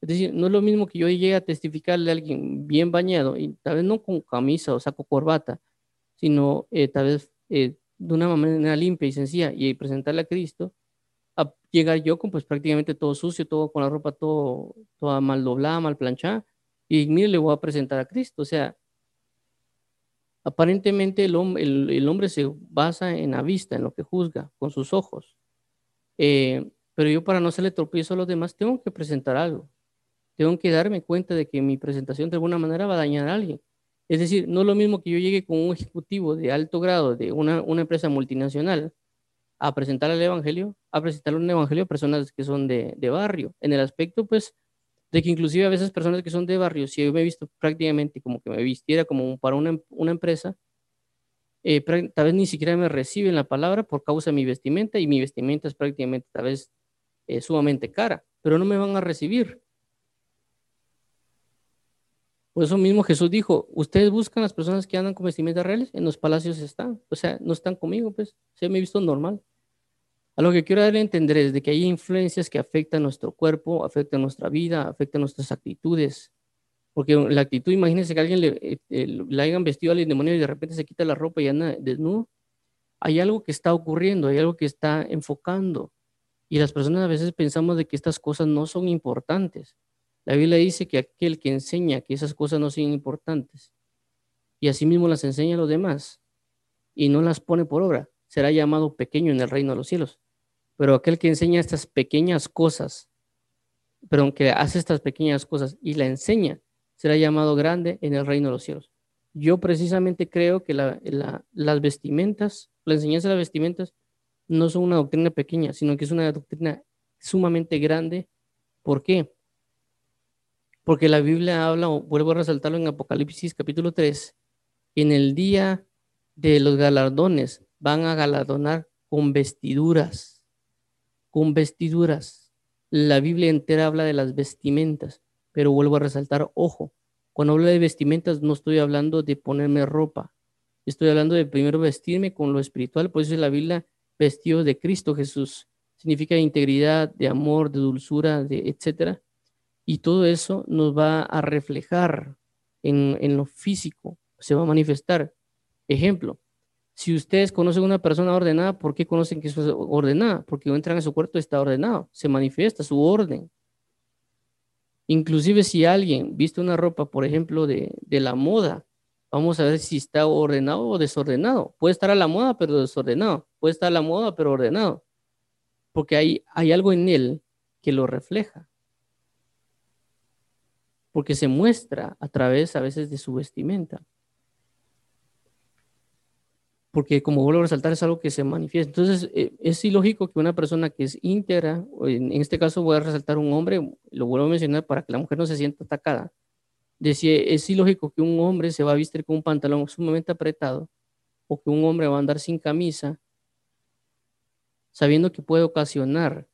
Es decir, no es lo mismo que yo llegue a testificarle a alguien bien bañado y tal vez no con camisa o saco corbata, sino eh, tal vez eh, de una manera limpia y sencilla y presentarle a Cristo, a llegar yo con pues prácticamente todo sucio, todo con la ropa todo, toda mal doblada, mal planchada, y mire, le voy a presentar a Cristo. O sea, aparentemente el, hombre, se basa en la vista, en lo que juzga, con sus ojos. Eh, pero yo para no hacerle tropiezo a los demás tengo que presentar algo. tengo que darme cuenta de que mi presentación de alguna manera va a dañar a alguien. Es decir, no es lo mismo que yo llegue con un ejecutivo de alto grado de una, empresa multinacional a presentar el evangelio, a presentar un evangelio a personas que son de, barrio, en el aspecto, pues, de que inclusive a veces personas que son de barrio, si yo me he visto prácticamente como que me vistiera como para una, una empresa, eh, tal vez ni siquiera me reciben la palabra por causa de mi vestimenta y mi vestimenta es prácticamente tal vez eh, sumamente cara, pero no me van a recibir. Por eso mismo Jesús dijo, ustedes buscan las personas que andan con vestimentas reales, en los palacios están, o sea, no están conmigo, pues, se me he visto normal. A lo que quiero darle a entender es de que hay influencias que afectan nuestro cuerpo, afectan nuestra vida, afectan nuestras actitudes. Porque la actitud, imagínense que alguien le, eh, le hayan vestido al demonio y de repente se quita la ropa y anda desnudo. Hay algo que está ocurriendo, hay algo que está enfocando. Y las personas a veces pensamos de que estas cosas no son importantes. La Biblia dice que aquel que enseña que esas cosas no son importantes y asimismo las enseña a los demás y no las pone por obra, será llamado pequeño en el reino de los cielos. Pero aquel que enseña estas pequeñas cosas, pero que hace estas pequeñas cosas y la enseña, será llamado grande en el reino de los cielos. Yo precisamente creo que las vestimentas, la enseñanza de las vestimentas, no son una doctrina pequeña, sino que es una doctrina sumamente grande. ¿Por qué? Porque la Biblia habla, vuelvo a resaltarlo en Apocalipsis capítulo 3, en el día de los galardones van a galardonar con vestiduras, con vestiduras. La Biblia entera habla de las vestimentas, pero vuelvo a resaltar, ojo, cuando hablo de vestimentas no estoy hablando de ponerme ropa, estoy hablando de primero vestirme con lo espiritual, por eso la Biblia vestido de Cristo Jesús, significa integridad, de amor, de dulzura, de etcétera. Y todo eso nos va a reflejar en, en lo físico, se va a manifestar. Ejemplo, si ustedes conocen una persona ordenada, ¿por qué conocen que es ordenada? Porque entran a su cuarto está ordenado, se manifiesta su orden. Inclusive si alguien viste una ropa, por ejemplo, de, la moda, vamos a ver si está ordenado o desordenado. Puede estar a la moda, pero desordenado. Puede estar a la moda, pero ordenado. Porque hay algo en él que lo refleja porque se muestra a través a veces de su vestimenta. Porque como vuelvo a resaltar, es algo que se manifiesta. Entonces, eh, es ilógico que una persona que es íntegra, en este caso voy a resaltar un hombre, lo vuelvo a mencionar para que la mujer no se sienta atacada. Decía, es ilógico que un hombre se va a vestir con un pantalón sumamente apretado o que un hombre va a andar sin camisa, sabiendo que puede ocasionar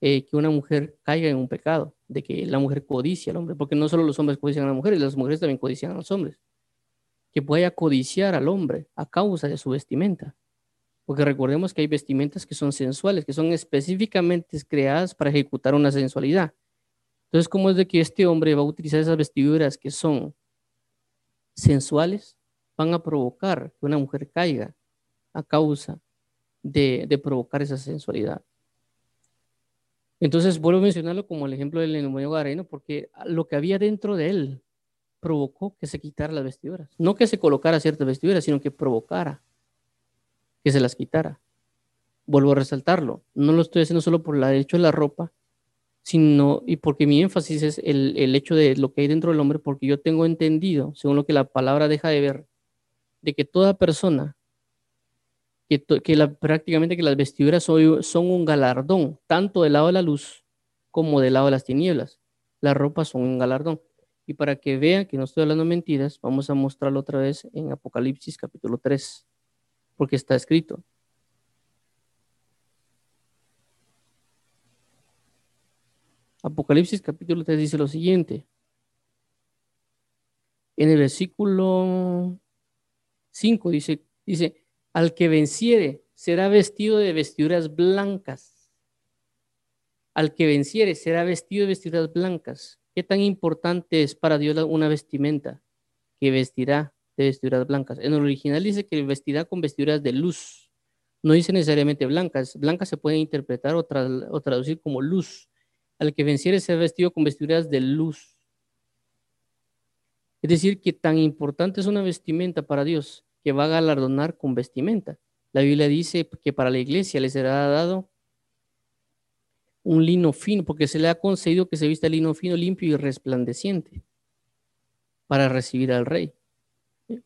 eh, que una mujer caiga en un pecado, de que la mujer codicia al hombre, porque no solo los hombres codician a las mujeres, las mujeres también codician a los hombres, que pueda codiciar al hombre a causa de su vestimenta. Porque recordemos que hay vestimentas que son sensuales, que son específicamente creadas para ejecutar una sensualidad. Entonces, ¿cómo es de que este hombre va a utilizar esas vestiduras que son sensuales? Van a provocar que una mujer caiga a causa de, de provocar esa sensualidad. Entonces vuelvo a mencionarlo como el ejemplo del demonio Gadareno, porque lo que había dentro de él provocó que se quitara las vestiduras. No que se colocara ciertas vestiduras, sino que provocara que se las quitara. Vuelvo a resaltarlo. No lo estoy haciendo solo por el hecho de la ropa, sino y porque mi énfasis es el, el hecho de lo que hay dentro del hombre, porque yo tengo entendido, según lo que la palabra deja de ver, de que toda persona que, la, prácticamente que las vestiduras son, son un galardón, tanto del lado de la luz como del lado de las tinieblas. Las ropas son un galardón. Y para que vean que no estoy hablando mentiras, vamos a mostrarlo otra vez en Apocalipsis capítulo 3, porque está escrito. Apocalipsis capítulo 3 dice lo siguiente. En el versículo 5 dice, dice, al que venciere será vestido de vestiduras blancas. Al que venciere será vestido de vestiduras blancas. ¿Qué tan importante es para Dios una vestimenta que vestirá de vestiduras blancas? En el original dice que vestirá con vestiduras de luz. No dice necesariamente blancas. Blancas se puede interpretar o, traducir como luz. Al que venciere será vestido con vestiduras de luz. Es decir, que tan importante es una vestimenta para Dios que va a galardonar con vestimenta. La Biblia dice que para la iglesia le será dado un lino fino, porque se le ha concedido que se vista lino fino, limpio y resplandeciente para recibir al rey.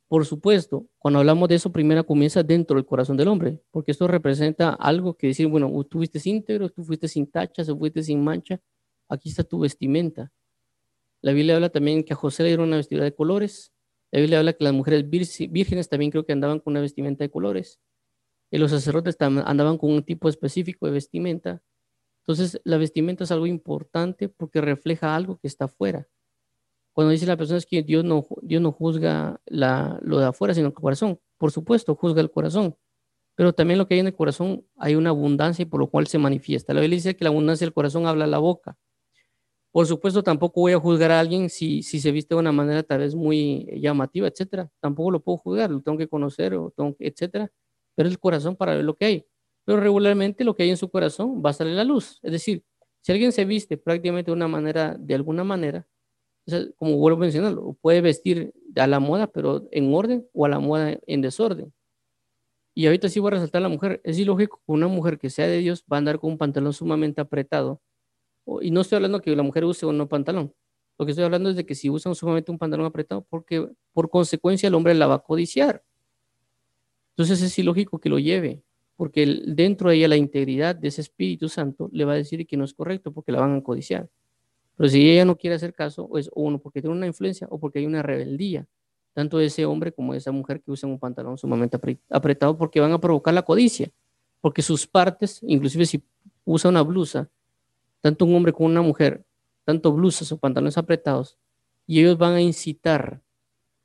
Por supuesto, cuando hablamos de eso, primero comienza dentro del corazón del hombre, porque esto representa algo que decir, bueno, tú fuiste íntegro, tú fuiste sin tachas, o fuiste sin mancha, aquí está tu vestimenta. La Biblia habla también que a José le dieron una vestidura de colores. La Biblia habla que las mujeres vírgenes también creo que andaban con una vestimenta de colores. Y los sacerdotes andaban con un tipo específico de vestimenta. Entonces, la vestimenta es algo importante porque refleja algo que está afuera. Cuando dice la persona es que Dios no, Dios no juzga la, lo de afuera, sino el corazón. Por supuesto, juzga el corazón. Pero también lo que hay en el corazón hay una abundancia y por lo cual se manifiesta. La Biblia dice que la abundancia del corazón habla la boca. Por supuesto, tampoco voy a juzgar a alguien si, si se viste de una manera tal vez muy llamativa, etcétera. Tampoco lo puedo juzgar, lo tengo que conocer, o tengo etcétera. Pero el corazón para ver lo que hay pero regularmente lo que hay en su corazón va a salir a la luz. Es decir, si alguien se viste prácticamente de una manera, de alguna manera, como vuelvo a mencionarlo, puede vestir a la moda, pero en orden o a la moda en desorden. Y ahorita sí voy a resaltar a la mujer. Es ilógico que una mujer que sea de Dios va a andar con un pantalón sumamente apretado. Y no estoy hablando que la mujer use o no pantalón. Lo que estoy hablando es de que si usa sumamente un pantalón apretado, porque por consecuencia el hombre la va a codiciar. Entonces es ilógico que lo lleve porque dentro de ella la integridad de ese Espíritu Santo le va a decir que no es correcto porque la van a codiciar. Pero si ella no quiere hacer caso, es uno porque tiene una influencia o porque hay una rebeldía, tanto de ese hombre como de esa mujer que usan un pantalón sumamente apretado porque van a provocar la codicia, porque sus partes, inclusive si usa una blusa, tanto un hombre como una mujer, tanto blusas o pantalones apretados, y ellos van a incitar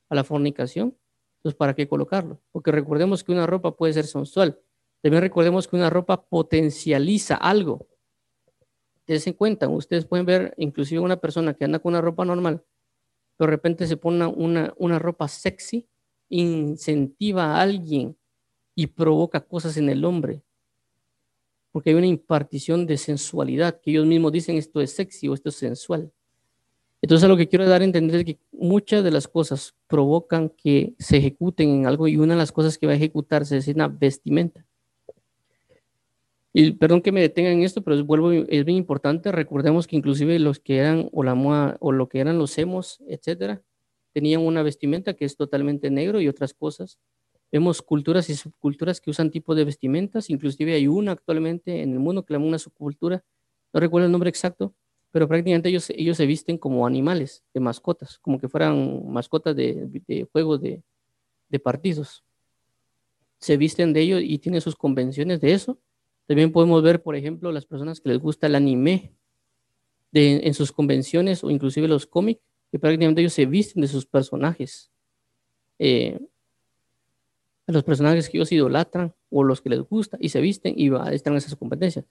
a la fornicación, entonces ¿para qué colocarlo? Porque recordemos que una ropa puede ser sensual, también recordemos que una ropa potencializa algo. Dense en cuenta, ustedes pueden ver inclusive una persona que anda con una ropa normal, pero de repente se pone una, una ropa sexy, incentiva a alguien y provoca cosas en el hombre. Porque hay una impartición de sensualidad, que ellos mismos dicen esto es sexy o esto es sensual. Entonces lo que quiero dar a entender es que muchas de las cosas provocan que se ejecuten en algo y una de las cosas que va a ejecutarse es una vestimenta. Y perdón que me detenga en esto, pero vuelvo, es bien importante. Recordemos que inclusive los que eran o la moda, o lo que eran los hemos, etcétera, tenían una vestimenta que es totalmente negro y otras cosas. Vemos culturas y subculturas que usan tipos de vestimentas, inclusive hay una actualmente en el mundo que llama una subcultura, no recuerdo el nombre exacto, pero prácticamente ellos, ellos se visten como animales, de mascotas, como que fueran mascotas de, de juegos de, de partidos. Se visten de ellos y tienen sus convenciones de eso, también podemos ver, por ejemplo, las personas que les gusta el anime en sus convenciones o inclusive los cómics, que prácticamente ellos se visten de sus personajes. Eh, los personajes que ellos idolatran o los que les gusta y se visten y están en esas competencias.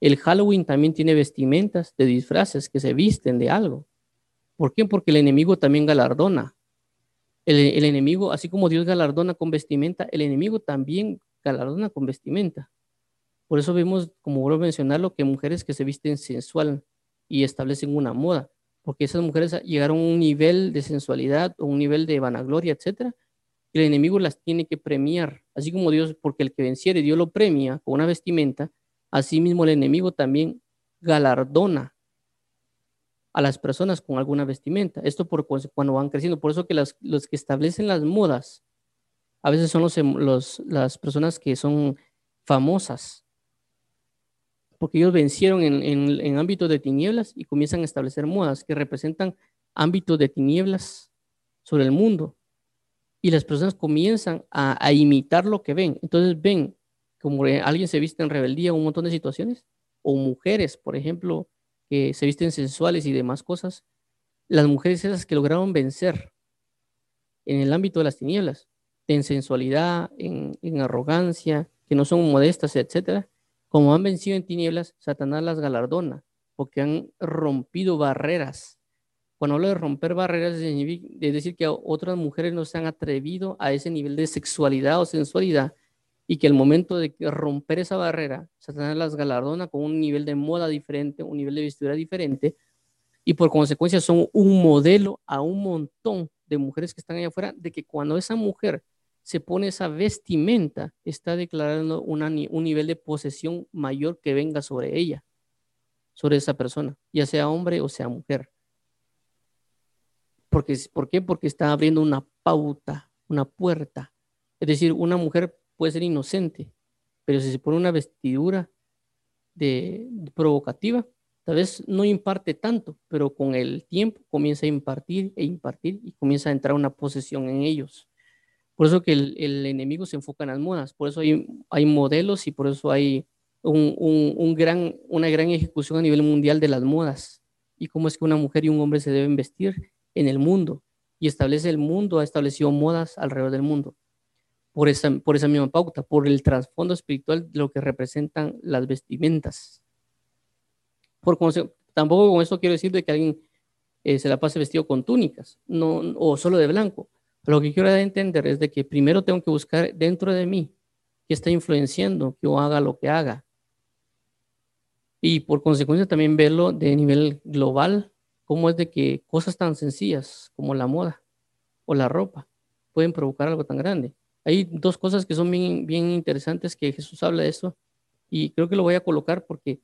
El Halloween también tiene vestimentas de disfraces que se visten de algo. ¿Por qué? Porque el enemigo también galardona. El, el enemigo, así como Dios galardona con vestimenta, el enemigo también galardona con vestimenta. Por eso vemos, como vuelvo a mencionarlo, que mujeres que se visten sensual y establecen una moda, porque esas mujeres llegaron a un nivel de sensualidad o un nivel de vanagloria, etcétera, y el enemigo las tiene que premiar, así como Dios, porque el que venciere, Dios lo premia con una vestimenta, así mismo el enemigo también galardona a las personas con alguna vestimenta. Esto por cuando van creciendo. Por eso que los que establecen las modas a veces son los, las personas que son famosas porque ellos vencieron en, en, ámbitos de tinieblas y comienzan a establecer modas que representan ámbitos de tinieblas sobre el mundo. Y las personas comienzan a, imitar lo que ven. Entonces ven como alguien se viste en rebeldía en un montón de situaciones, o mujeres, por ejemplo, que se visten sensuales y demás cosas. Las mujeres esas que lograron vencer en el ámbito de las tinieblas, en sensualidad, en, en arrogancia, que no son modestas, etcétera, como han vencido en tinieblas, Satanás las galardona, porque han rompido barreras. Cuando hablo de romper barreras, es decir que otras mujeres no se han atrevido a ese nivel de sexualidad o sensualidad y que al momento de romper esa barrera, Satanás las galardona con un nivel de moda diferente, un nivel de vestidura diferente, y por consecuencia son un modelo a un montón de mujeres que están allá afuera, de que cuando esa mujer se pone esa vestimenta, está declarando un nivel de posesión mayor que venga sobre ella. sobre esa persona, ya sea hombre o sea mujer. Porque, ¿Por qué? Porque está abriendo una pauta, una puerta. Es decir, una mujer puede ser inocente, pero si se pone una vestidura de, provocativa, tal vez no imparte tanto, pero con el tiempo comienza a impartir e impartir y comienza a entrar una posesión en ellos. Por eso que el, enemigo se enfoca en las modas, por eso hay, hay modelos y por eso hay un, un, gran, una gran ejecución a nivel mundial de las modas y cómo es que una mujer y un hombre se deben vestir en el mundo. Y establece el mundo, ha establecido modas alrededor del mundo por esa, por esa misma pauta, por el trasfondo espiritual de lo que representan las vestimentas. Por tampoco con eso quiero decir de que alguien eh, se la pase vestido con túnicas no, o solo de blanco. Lo que quiero entender es de que primero tengo que buscar dentro de mí qué está influenciando que yo haga lo que haga. Y por consecuencia también verlo de nivel global, cómo es de que cosas tan sencillas como la moda o la ropa pueden provocar algo tan grande. Hay dos cosas que son bien, bien interesantes que Jesús habla de eso y creo que lo voy a colocar porque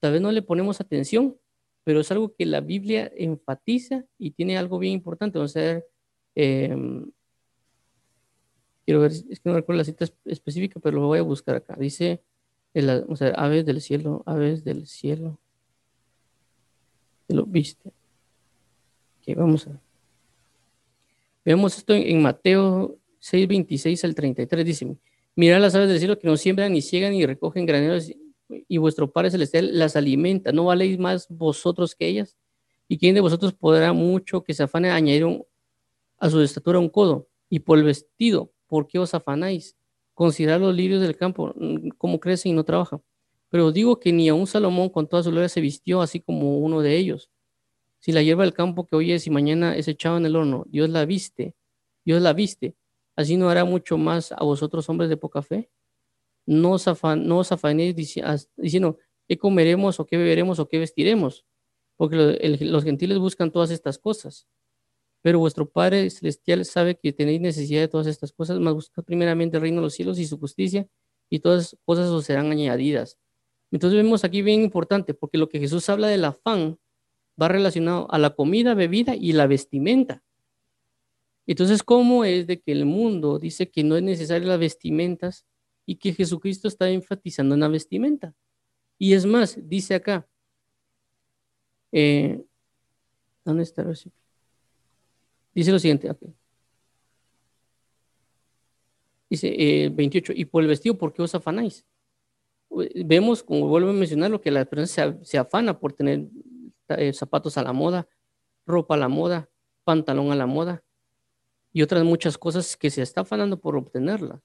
tal vez no le ponemos atención, pero es algo que la Biblia enfatiza y tiene algo bien importante. Vamos a ver, em, quiero ver, es que no recuerdo la cita específica, pero lo voy a buscar acá. Dice, sea, aves del cielo, aves del cielo. ¿Lo viste? Vamos a ver. Vemos esto en Mateo 6, 26 al 33 dice, mirad las aves del cielo que no siembran ni ciegan ni recogen graneros y vuestro Padre Celestial las alimenta. ¿No valéis más vosotros que ellas? ¿Y quién de vosotros podrá mucho que se afane a añadir a su estatura un codo? Y por el vestido, ¿por qué os afanáis? Considerad los lirios del campo, mm, cómo crecen y no trabajan. Pero os digo que ni a un Salomón con toda su gloria se vistió así como uno de ellos. Si la hierba del campo que hoy es y mañana es echada en el horno, Dios la viste, Dios la viste, así no hará mucho más a vosotros hombres de poca fe. No os, afanéis diciendo, ¿qué comeremos o qué beberemos o qué vestiremos? Porque los gentiles buscan todas estas cosas. Pero vuestro Padre Celestial sabe que tenéis necesidad de todas estas cosas, más buscad primeramente el reino de los cielos y su justicia, y todas cosas os serán añadidas. Entonces vemos aquí bien importante, porque lo que Jesús habla del afán va relacionado a la comida, bebida y la vestimenta. Entonces, ¿cómo es de que el mundo dice que no es necesario las vestimentas y que Jesucristo está enfatizando en la vestimenta? Y es más, dice acá, eh, ¿dónde está el Dice lo siguiente, Dice 28, eh, y por el vestido, ¿por qué os afanáis? Vemos, como vuelvo a mencionar, lo que la persona se, afana por tener eh, zapatos a la moda, ropa a la moda, pantalón a la moda y otras muchas cosas que se está afanando por obtenerla.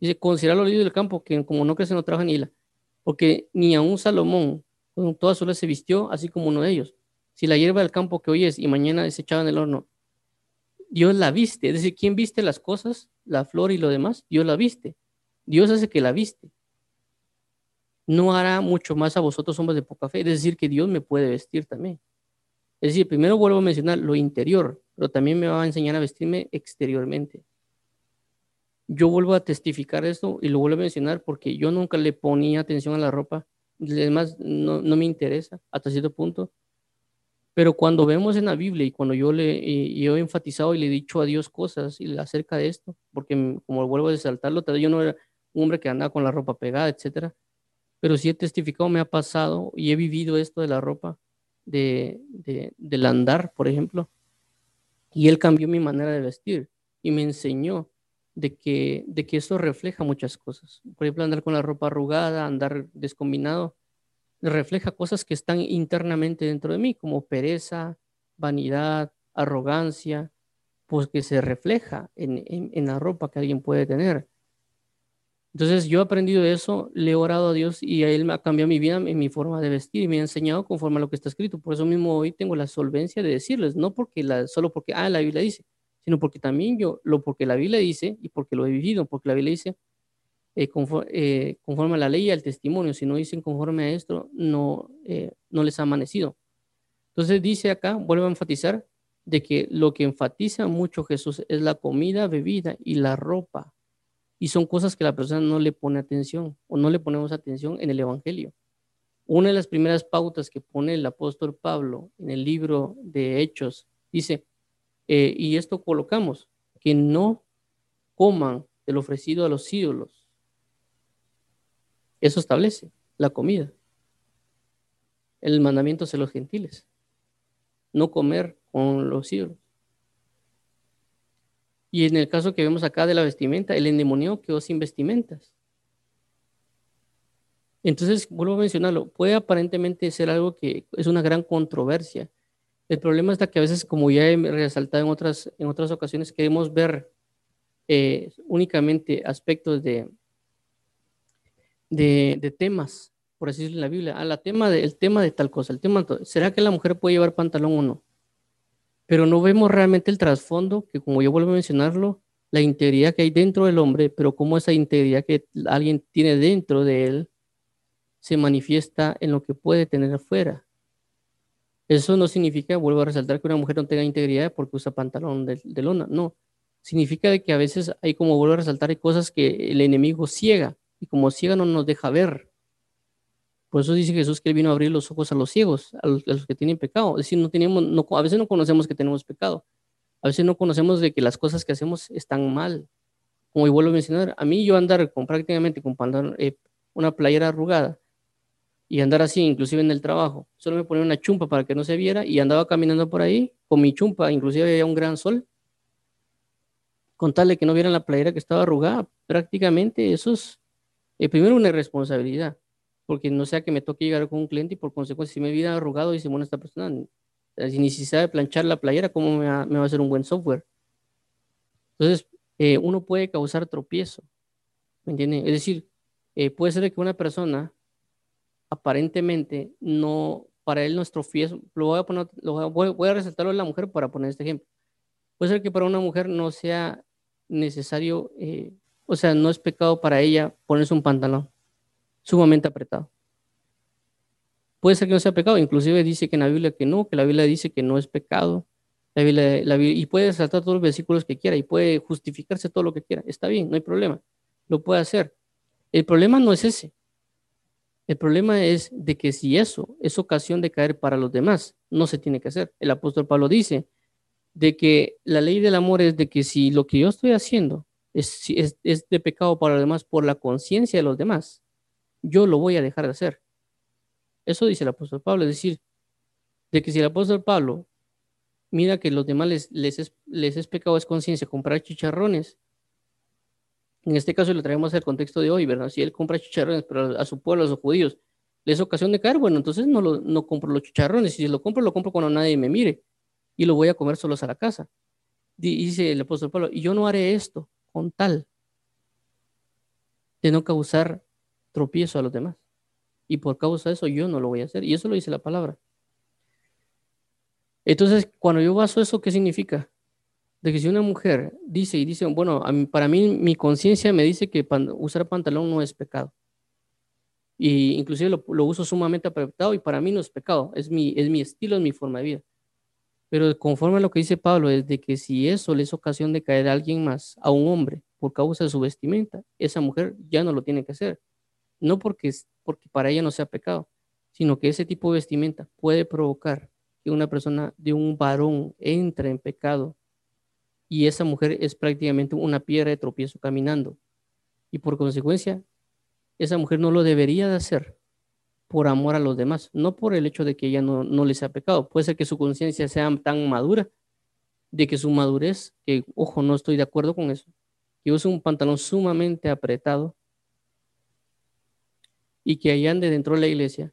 Dice, considera los líderes del campo que como no crecen no trabajan ni la, porque ni a un Salomón con toda su se vistió así como uno de ellos. Si la hierba del campo que hoy es y mañana es echada en el horno, Dios la viste. Es decir, ¿quién viste las cosas? La flor y lo demás. Dios la viste. Dios hace que la viste. No hará mucho más a vosotros hombres de poca fe. Es decir, que Dios me puede vestir también. Es decir, primero vuelvo a mencionar lo interior, pero también me va a enseñar a vestirme exteriormente. Yo vuelvo a testificar esto y lo vuelvo a mencionar porque yo nunca le ponía atención a la ropa. Además, no, me interesa hasta cierto punto. Pero cuando vemos en la Biblia y cuando yo le he enfatizado y le he dicho a Dios cosas acerca de esto, porque como vuelvo a desaltarlo, yo no era un hombre que andaba con la ropa pegada, etcétera, pero sí he testificado, me ha pasado y he vivido esto de la ropa de, del andar, por ejemplo, y él cambió mi manera de vestir y me enseñó de que, de que eso refleja muchas cosas. Por ejemplo, andar con la ropa arrugada, andar descombinado, refleja cosas que están internamente dentro de mí, como pereza, vanidad, arrogancia, pues que se refleja en, en la ropa que alguien puede tener. Entonces yo he aprendido eso, le he orado a Dios y a Él me ha cambiado mi vida, en mi forma de vestir y me ha enseñado conforme a lo que está escrito. Por eso mismo hoy tengo la solvencia de decirles, no porque la, solo porque, ah, la Biblia dice, sino porque también yo, lo porque la Biblia dice y porque lo he vivido, porque la Biblia dice, eh, eh, conforme, a la ley y al testimonio, si no dicen conforme a esto, no, eh, no les ha amanecido. Entonces dice acá, vuelvo a enfatizar, de que lo que enfatiza mucho Jesús es la comida, bebida y la ropa y son cosas que la persona no le pone atención o no le ponemos atención en el Evangelio. Una de las primeras pautas que pone el apóstol Pablo en el libro de Hechos dice, eh, y esto colocamos, que no coman del ofrecido a los ídolos. Eso establece la comida. El mandamiento de los gentiles. No comer con los ídolos. Y en el caso que vemos acá de la vestimenta, el endemoniado quedó sin vestimentas. Entonces, vuelvo a mencionarlo, puede aparentemente ser algo que es una gran controversia. El problema está que a veces, como ya he resaltado en otras, en otras ocasiones, queremos ver eh, únicamente aspectos de, de, temas, por así decirlo en la Biblia. Ah, la tema de, el tema de tal cosa, el tema, ¿será que la mujer puede llevar pantalón o no? Pero no vemos realmente el trasfondo, que como yo vuelvo a mencionarlo, la integridad que hay dentro del hombre, pero cómo esa integridad que alguien tiene dentro de él se manifiesta en lo que puede tener afuera. Eso no significa, vuelvo a resaltar, que una mujer no tenga integridad porque usa pantalón de, lona. No. Significa de que a veces hay, como vuelvo a resaltar, hay cosas que el enemigo ciega y como ciega no nos deja ver. Por eso dice Jesús que él vino a abrir los ojos a los ciegos, a los, que tienen pecado. Es decir, no tenemos, a veces no conocemos que tenemos pecado. A veces no conocemos de que las cosas que hacemos están mal. Como vuelvo a mencionar, a mí yo andar con prácticamente con eh, una playera arrugada y andar así, inclusive en el trabajo. Solo me ponía una chumpa para que no se viera y andaba caminando por ahí con mi chumpa, inclusive había un gran sol. Contarle que no vieran la playera que estaba arrugada, prácticamente eso es, eh, primero una irresponsabilidad, porque no sea que me toque llegar con un cliente y por consecuencia si me viera arrugado, dice, bueno, esta persona ni si sabe planchar la playera, ¿cómo me va, a hacer un buen software? Entonces, eh, uno puede causar tropiezo, ¿me entiende? Es decir, eh, puede ser que una persona aparentemente no, para él nuestro fiel, lo voy a poner, voy, a resaltarlo en la mujer para poner este ejemplo. Puede ser que para una mujer no sea necesario, o sea, no es pecado para ella ponerse un pantalón sumamente apretado. Puede ser que no sea pecado, inclusive dice que en la Biblia que no, que la Biblia dice que no es pecado. La Biblia, y puede resaltar todos los versículos que quiera y puede justificarse todo lo que quiera. Está bien, no hay problema. Lo puede hacer. El problema no es ese. El problema es de que si eso es ocasión de caer para los demás, no se tiene que hacer. El apóstol Pablo dice de que la ley del amor es de que si lo que yo estoy haciendo es, es, de pecado para los demás por la conciencia de los demás, yo lo voy a dejar de hacer. Eso dice el apóstol Pablo, es decir, de que si el apóstol Pablo mira que los demás les, les, es, les es pecado es conciencia comprar chicharrones, en este caso lo traemos al contexto de hoy, ¿verdad? Si él compra chicharrones, pero a su pueblo, a los judíos, les es ocasión de caer, bueno, entonces no, lo, no compro los chicharrones. Si lo compro, lo compro cuando nadie me mire y lo voy a comer solos a la casa. Dice el apóstol Pablo, y yo no haré esto con tal de no causar tropiezo a los demás. Y por causa de eso yo no lo voy a hacer. Y eso lo dice la palabra. Entonces, cuando yo baso eso, ¿qué significa? de que si una mujer dice y dice, bueno, para mí mi conciencia me dice que usar pantalón no es pecado. Y inclusive lo, uso sumamente apretado y para mí no es pecado, es mi, es mi estilo, es mi forma de vida. Pero conforme a lo que dice Pablo, es de que si eso le es ocasión de caer a alguien más, a un hombre, por causa de su vestimenta, esa mujer ya no lo tiene que hacer. No porque, porque para ella no sea pecado, sino que ese tipo de vestimenta puede provocar que una persona de un varón entre en pecado y esa mujer es prácticamente una piedra de tropiezo caminando. Y por consecuencia, esa mujer no lo debería de hacer por amor a los demás, no por el hecho de que ella no, no les ha pecado. Puede ser que su conciencia sea tan madura, de que su madurez, que ojo, no estoy de acuerdo con eso, que use un pantalón sumamente apretado y que allá ande dentro de la iglesia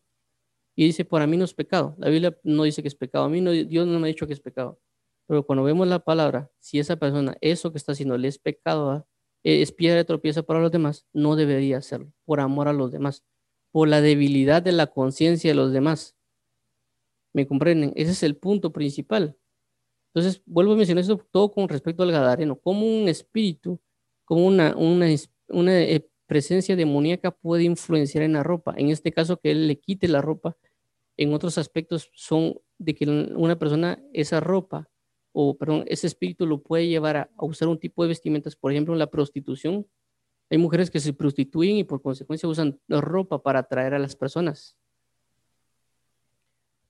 y dice, para mí no es pecado. La Biblia no dice que es pecado, a mí no, Dios no me ha dicho que es pecado. Pero cuando vemos la palabra, si esa persona, eso que está haciendo, le es pecado, es piedra de tropiezo para los demás, no debería hacerlo, por amor a los demás, por la debilidad de la conciencia de los demás. ¿Me comprenden? Ese es el punto principal. Entonces, vuelvo a mencionar esto todo con respecto al Gadareno, como un espíritu, como una, una, una eh, presencia demoníaca puede influenciar en la ropa. En este caso, que él le quite la ropa. En otros aspectos son de que una persona, esa ropa, o perdón, ese espíritu lo puede llevar a, usar un tipo de vestimentas, por ejemplo, en la prostitución. Hay mujeres que se prostituyen y por consecuencia usan ropa para atraer a las personas.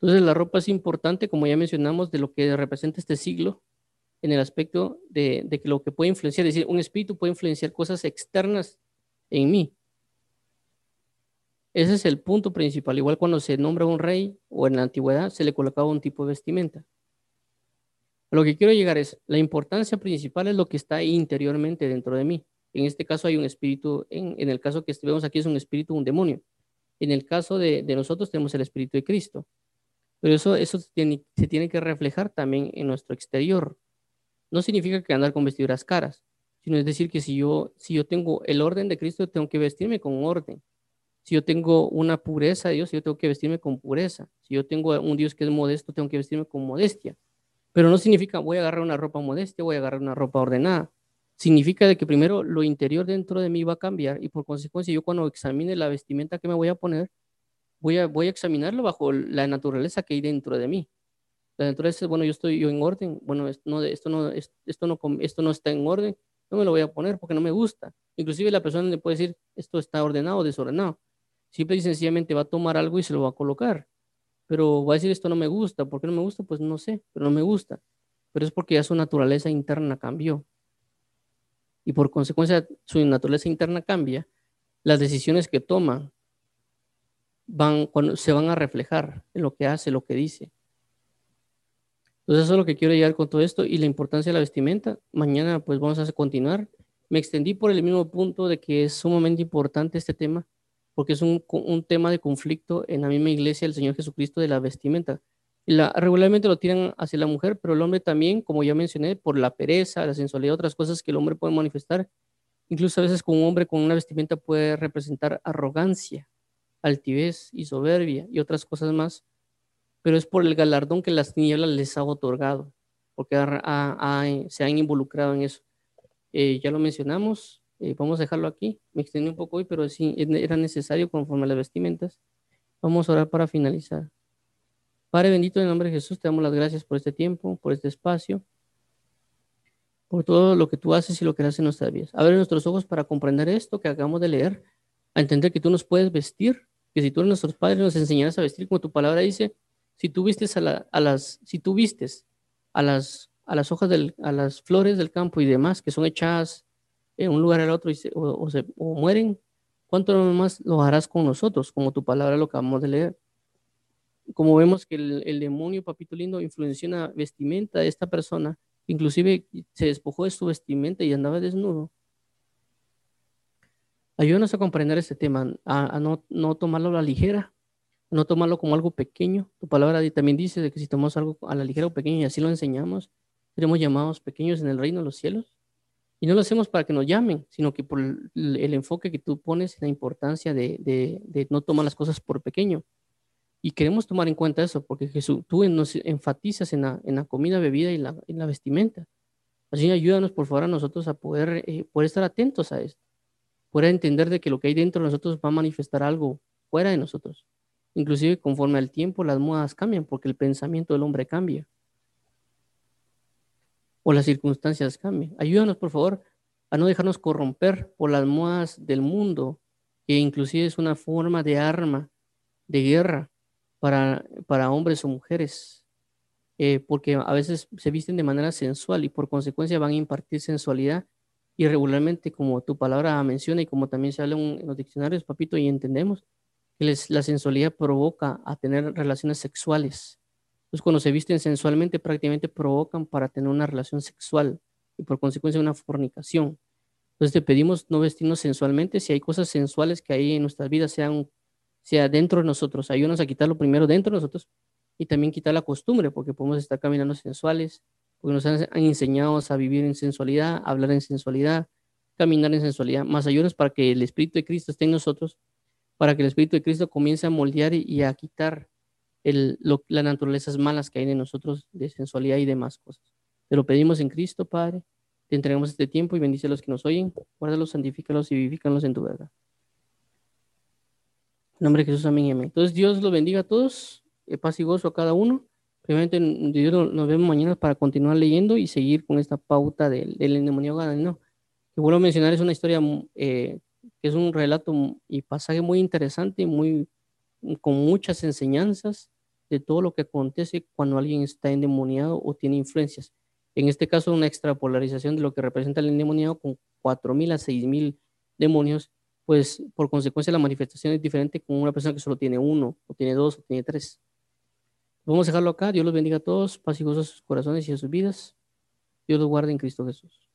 Entonces la ropa es importante, como ya mencionamos, de lo que representa este siglo, en el aspecto de, que lo que puede influenciar, es decir, un espíritu puede influenciar cosas externas en mí. Ese es el punto principal. Igual cuando se nombra un rey o en la antigüedad se le colocaba un tipo de vestimenta. Lo que quiero llegar es, la importancia principal es lo que está interiormente dentro de mí. En este caso hay un espíritu, en, el caso que vemos aquí es un espíritu, un demonio. En el caso de, nosotros tenemos el espíritu de Cristo. Pero eso, eso se, tiene, se tiene que reflejar también en nuestro exterior. No significa que andar con vestiduras caras, sino es decir que si yo, si yo tengo el orden de Cristo, tengo que vestirme con orden. Si yo tengo una pureza de Dios, yo tengo que vestirme con pureza. Si yo tengo un Dios que es modesto, tengo que vestirme con modestia. Pero no significa voy a agarrar una ropa modestia, voy a agarrar una ropa ordenada. Significa de que primero lo interior dentro de mí va a cambiar y por consecuencia yo cuando examine la vestimenta que me voy a poner, voy a, voy a examinarlo bajo la naturaleza que hay dentro de mí. La naturaleza bueno, yo estoy yo en orden, bueno, esto no, esto, no, esto, no, esto no está en orden, no me lo voy a poner porque no me gusta. Inclusive la persona le puede decir, esto está ordenado o desordenado. Simple y sencillamente va a tomar algo y se lo va a colocar. Pero va a decir, esto no me gusta. ¿Por qué no me gusta? Pues no sé, pero no me gusta. Pero es porque ya su naturaleza interna cambió. Y por consecuencia, su naturaleza interna cambia. Las decisiones que toma van, se van a reflejar en lo que hace, lo que dice. Entonces eso es lo que quiero llegar con todo esto y la importancia de la vestimenta. Mañana pues vamos a continuar. Me extendí por el mismo punto de que es sumamente importante este tema porque es un, tema de conflicto en la misma iglesia del Señor Jesucristo de la vestimenta. La, regularmente lo tiran hacia la mujer, pero el hombre también, como ya mencioné, por la pereza, la sensualidad, otras cosas que el hombre puede manifestar. Incluso a veces con un hombre con una vestimenta puede representar arrogancia, altivez y soberbia y otras cosas más, pero es por el galardón que las tinieblas les ha otorgado, porque se han involucrado en eso. Eh, ya lo mencionamos, eh, vamos a dejarlo aquí. Me extendí un poco hoy, pero sí era necesario conforme las vestimentas. Vamos a orar para finalizar. Padre bendito, en el nombre de Jesús, te damos las gracias por este tiempo, por este espacio, por todo lo que tú haces y lo que haces en nuestras vidas. Abre nuestros ojos para comprender esto que acabamos de leer, a entender que tú nos puedes vestir, que si tú eres nuestros padres nos enseñarás a vestir como tu palabra dice, si tú vistes a, las, si tú vistes a las, a las hojas del, a las flores del campo y demás que son echadas en un lugar al otro y o, se, mueren, ¿cuánto más lo harás con nosotros? Como tu palabra lo acabamos de leer. Como vemos que el, demonio, papito lindo, influenció la vestimenta de esta persona, inclusive se despojó de su vestimenta y andaba desnudo. Ayúdanos a comprender este tema, a, no, tomarlo a la ligera, no tomarlo como algo pequeño. Tu palabra también dice de que si tomamos algo a la ligera o pequeño y así lo enseñamos, seremos llamados pequeños en el reino de los cielos. Y no lo hacemos para que nos llamen, sino que por el, enfoque que tú pones en la importancia de, no tomar las cosas por pequeño. Y queremos tomar en cuenta eso, porque Jesús, tú nos enfatizas en la, comida, bebida y la, en la vestimenta. Así ayúdanos, por favor, a nosotros a poder, eh, poder estar atentos a esto, poder entender de que lo que hay dentro de nosotros va a manifestar algo fuera de nosotros. Inclusive conforme al tiempo las modas cambian, porque el pensamiento del hombre cambia o las circunstancias cambien. Ayúdanos, por favor, a no dejarnos corromper por las modas del mundo, que inclusive es una forma de arma de guerra para, para hombres o mujeres, eh, porque a veces se visten de manera sensual y por consecuencia van a impartir sensualidad y regularmente, como tu palabra menciona y como también se habla en los diccionarios, papito, y entendemos que la sensualidad provoca a tener relaciones sexuales entonces, cuando se visten sensualmente, prácticamente provocan para tener una relación sexual y por consecuencia una fornicación. Entonces, te pedimos no vestirnos sensualmente si hay cosas sensuales que hay en nuestras vidas, sean, sea dentro de nosotros. Ayúdanos a quitarlo primero dentro de nosotros y también quitar la costumbre, porque podemos estar caminando sensuales, porque nos han, enseñado a vivir en sensualidad, a hablar en sensualidad, caminar en sensualidad. Más ayúdanos para que el Espíritu de Cristo esté en nosotros, para que el Espíritu de Cristo comience a moldear y a quitar el, las naturalezas malas que hay en nosotros de sensualidad y demás cosas. Te lo pedimos en Cristo, Padre. Te entregamos este tiempo y bendice a los que nos oyen. Guárdalos, santifícalos y vivifícalos en tu verdad. En nombre de Jesús, amén amén. Entonces, Dios los bendiga a todos. Eh, paz y gozo a cada uno. Primeramente, Dios nos vemos mañana para continuar leyendo y seguir con esta pauta del, del endemoniado ¿no? Que vuelvo a mencionar, es una historia eh, que es un relato y pasaje muy interesante, muy con muchas enseñanzas de todo lo que acontece cuando alguien está endemoniado o tiene influencias. En este caso, una extrapolarización de lo que representa el endemoniado con 4.000 a 6.000 demonios, pues por consecuencia la manifestación es diferente con una persona que solo tiene uno, o tiene dos, o tiene tres. Vamos a dejarlo acá. Dios los bendiga a todos. Paz y gozo a sus corazones y a sus vidas. Dios los guarde en Cristo Jesús.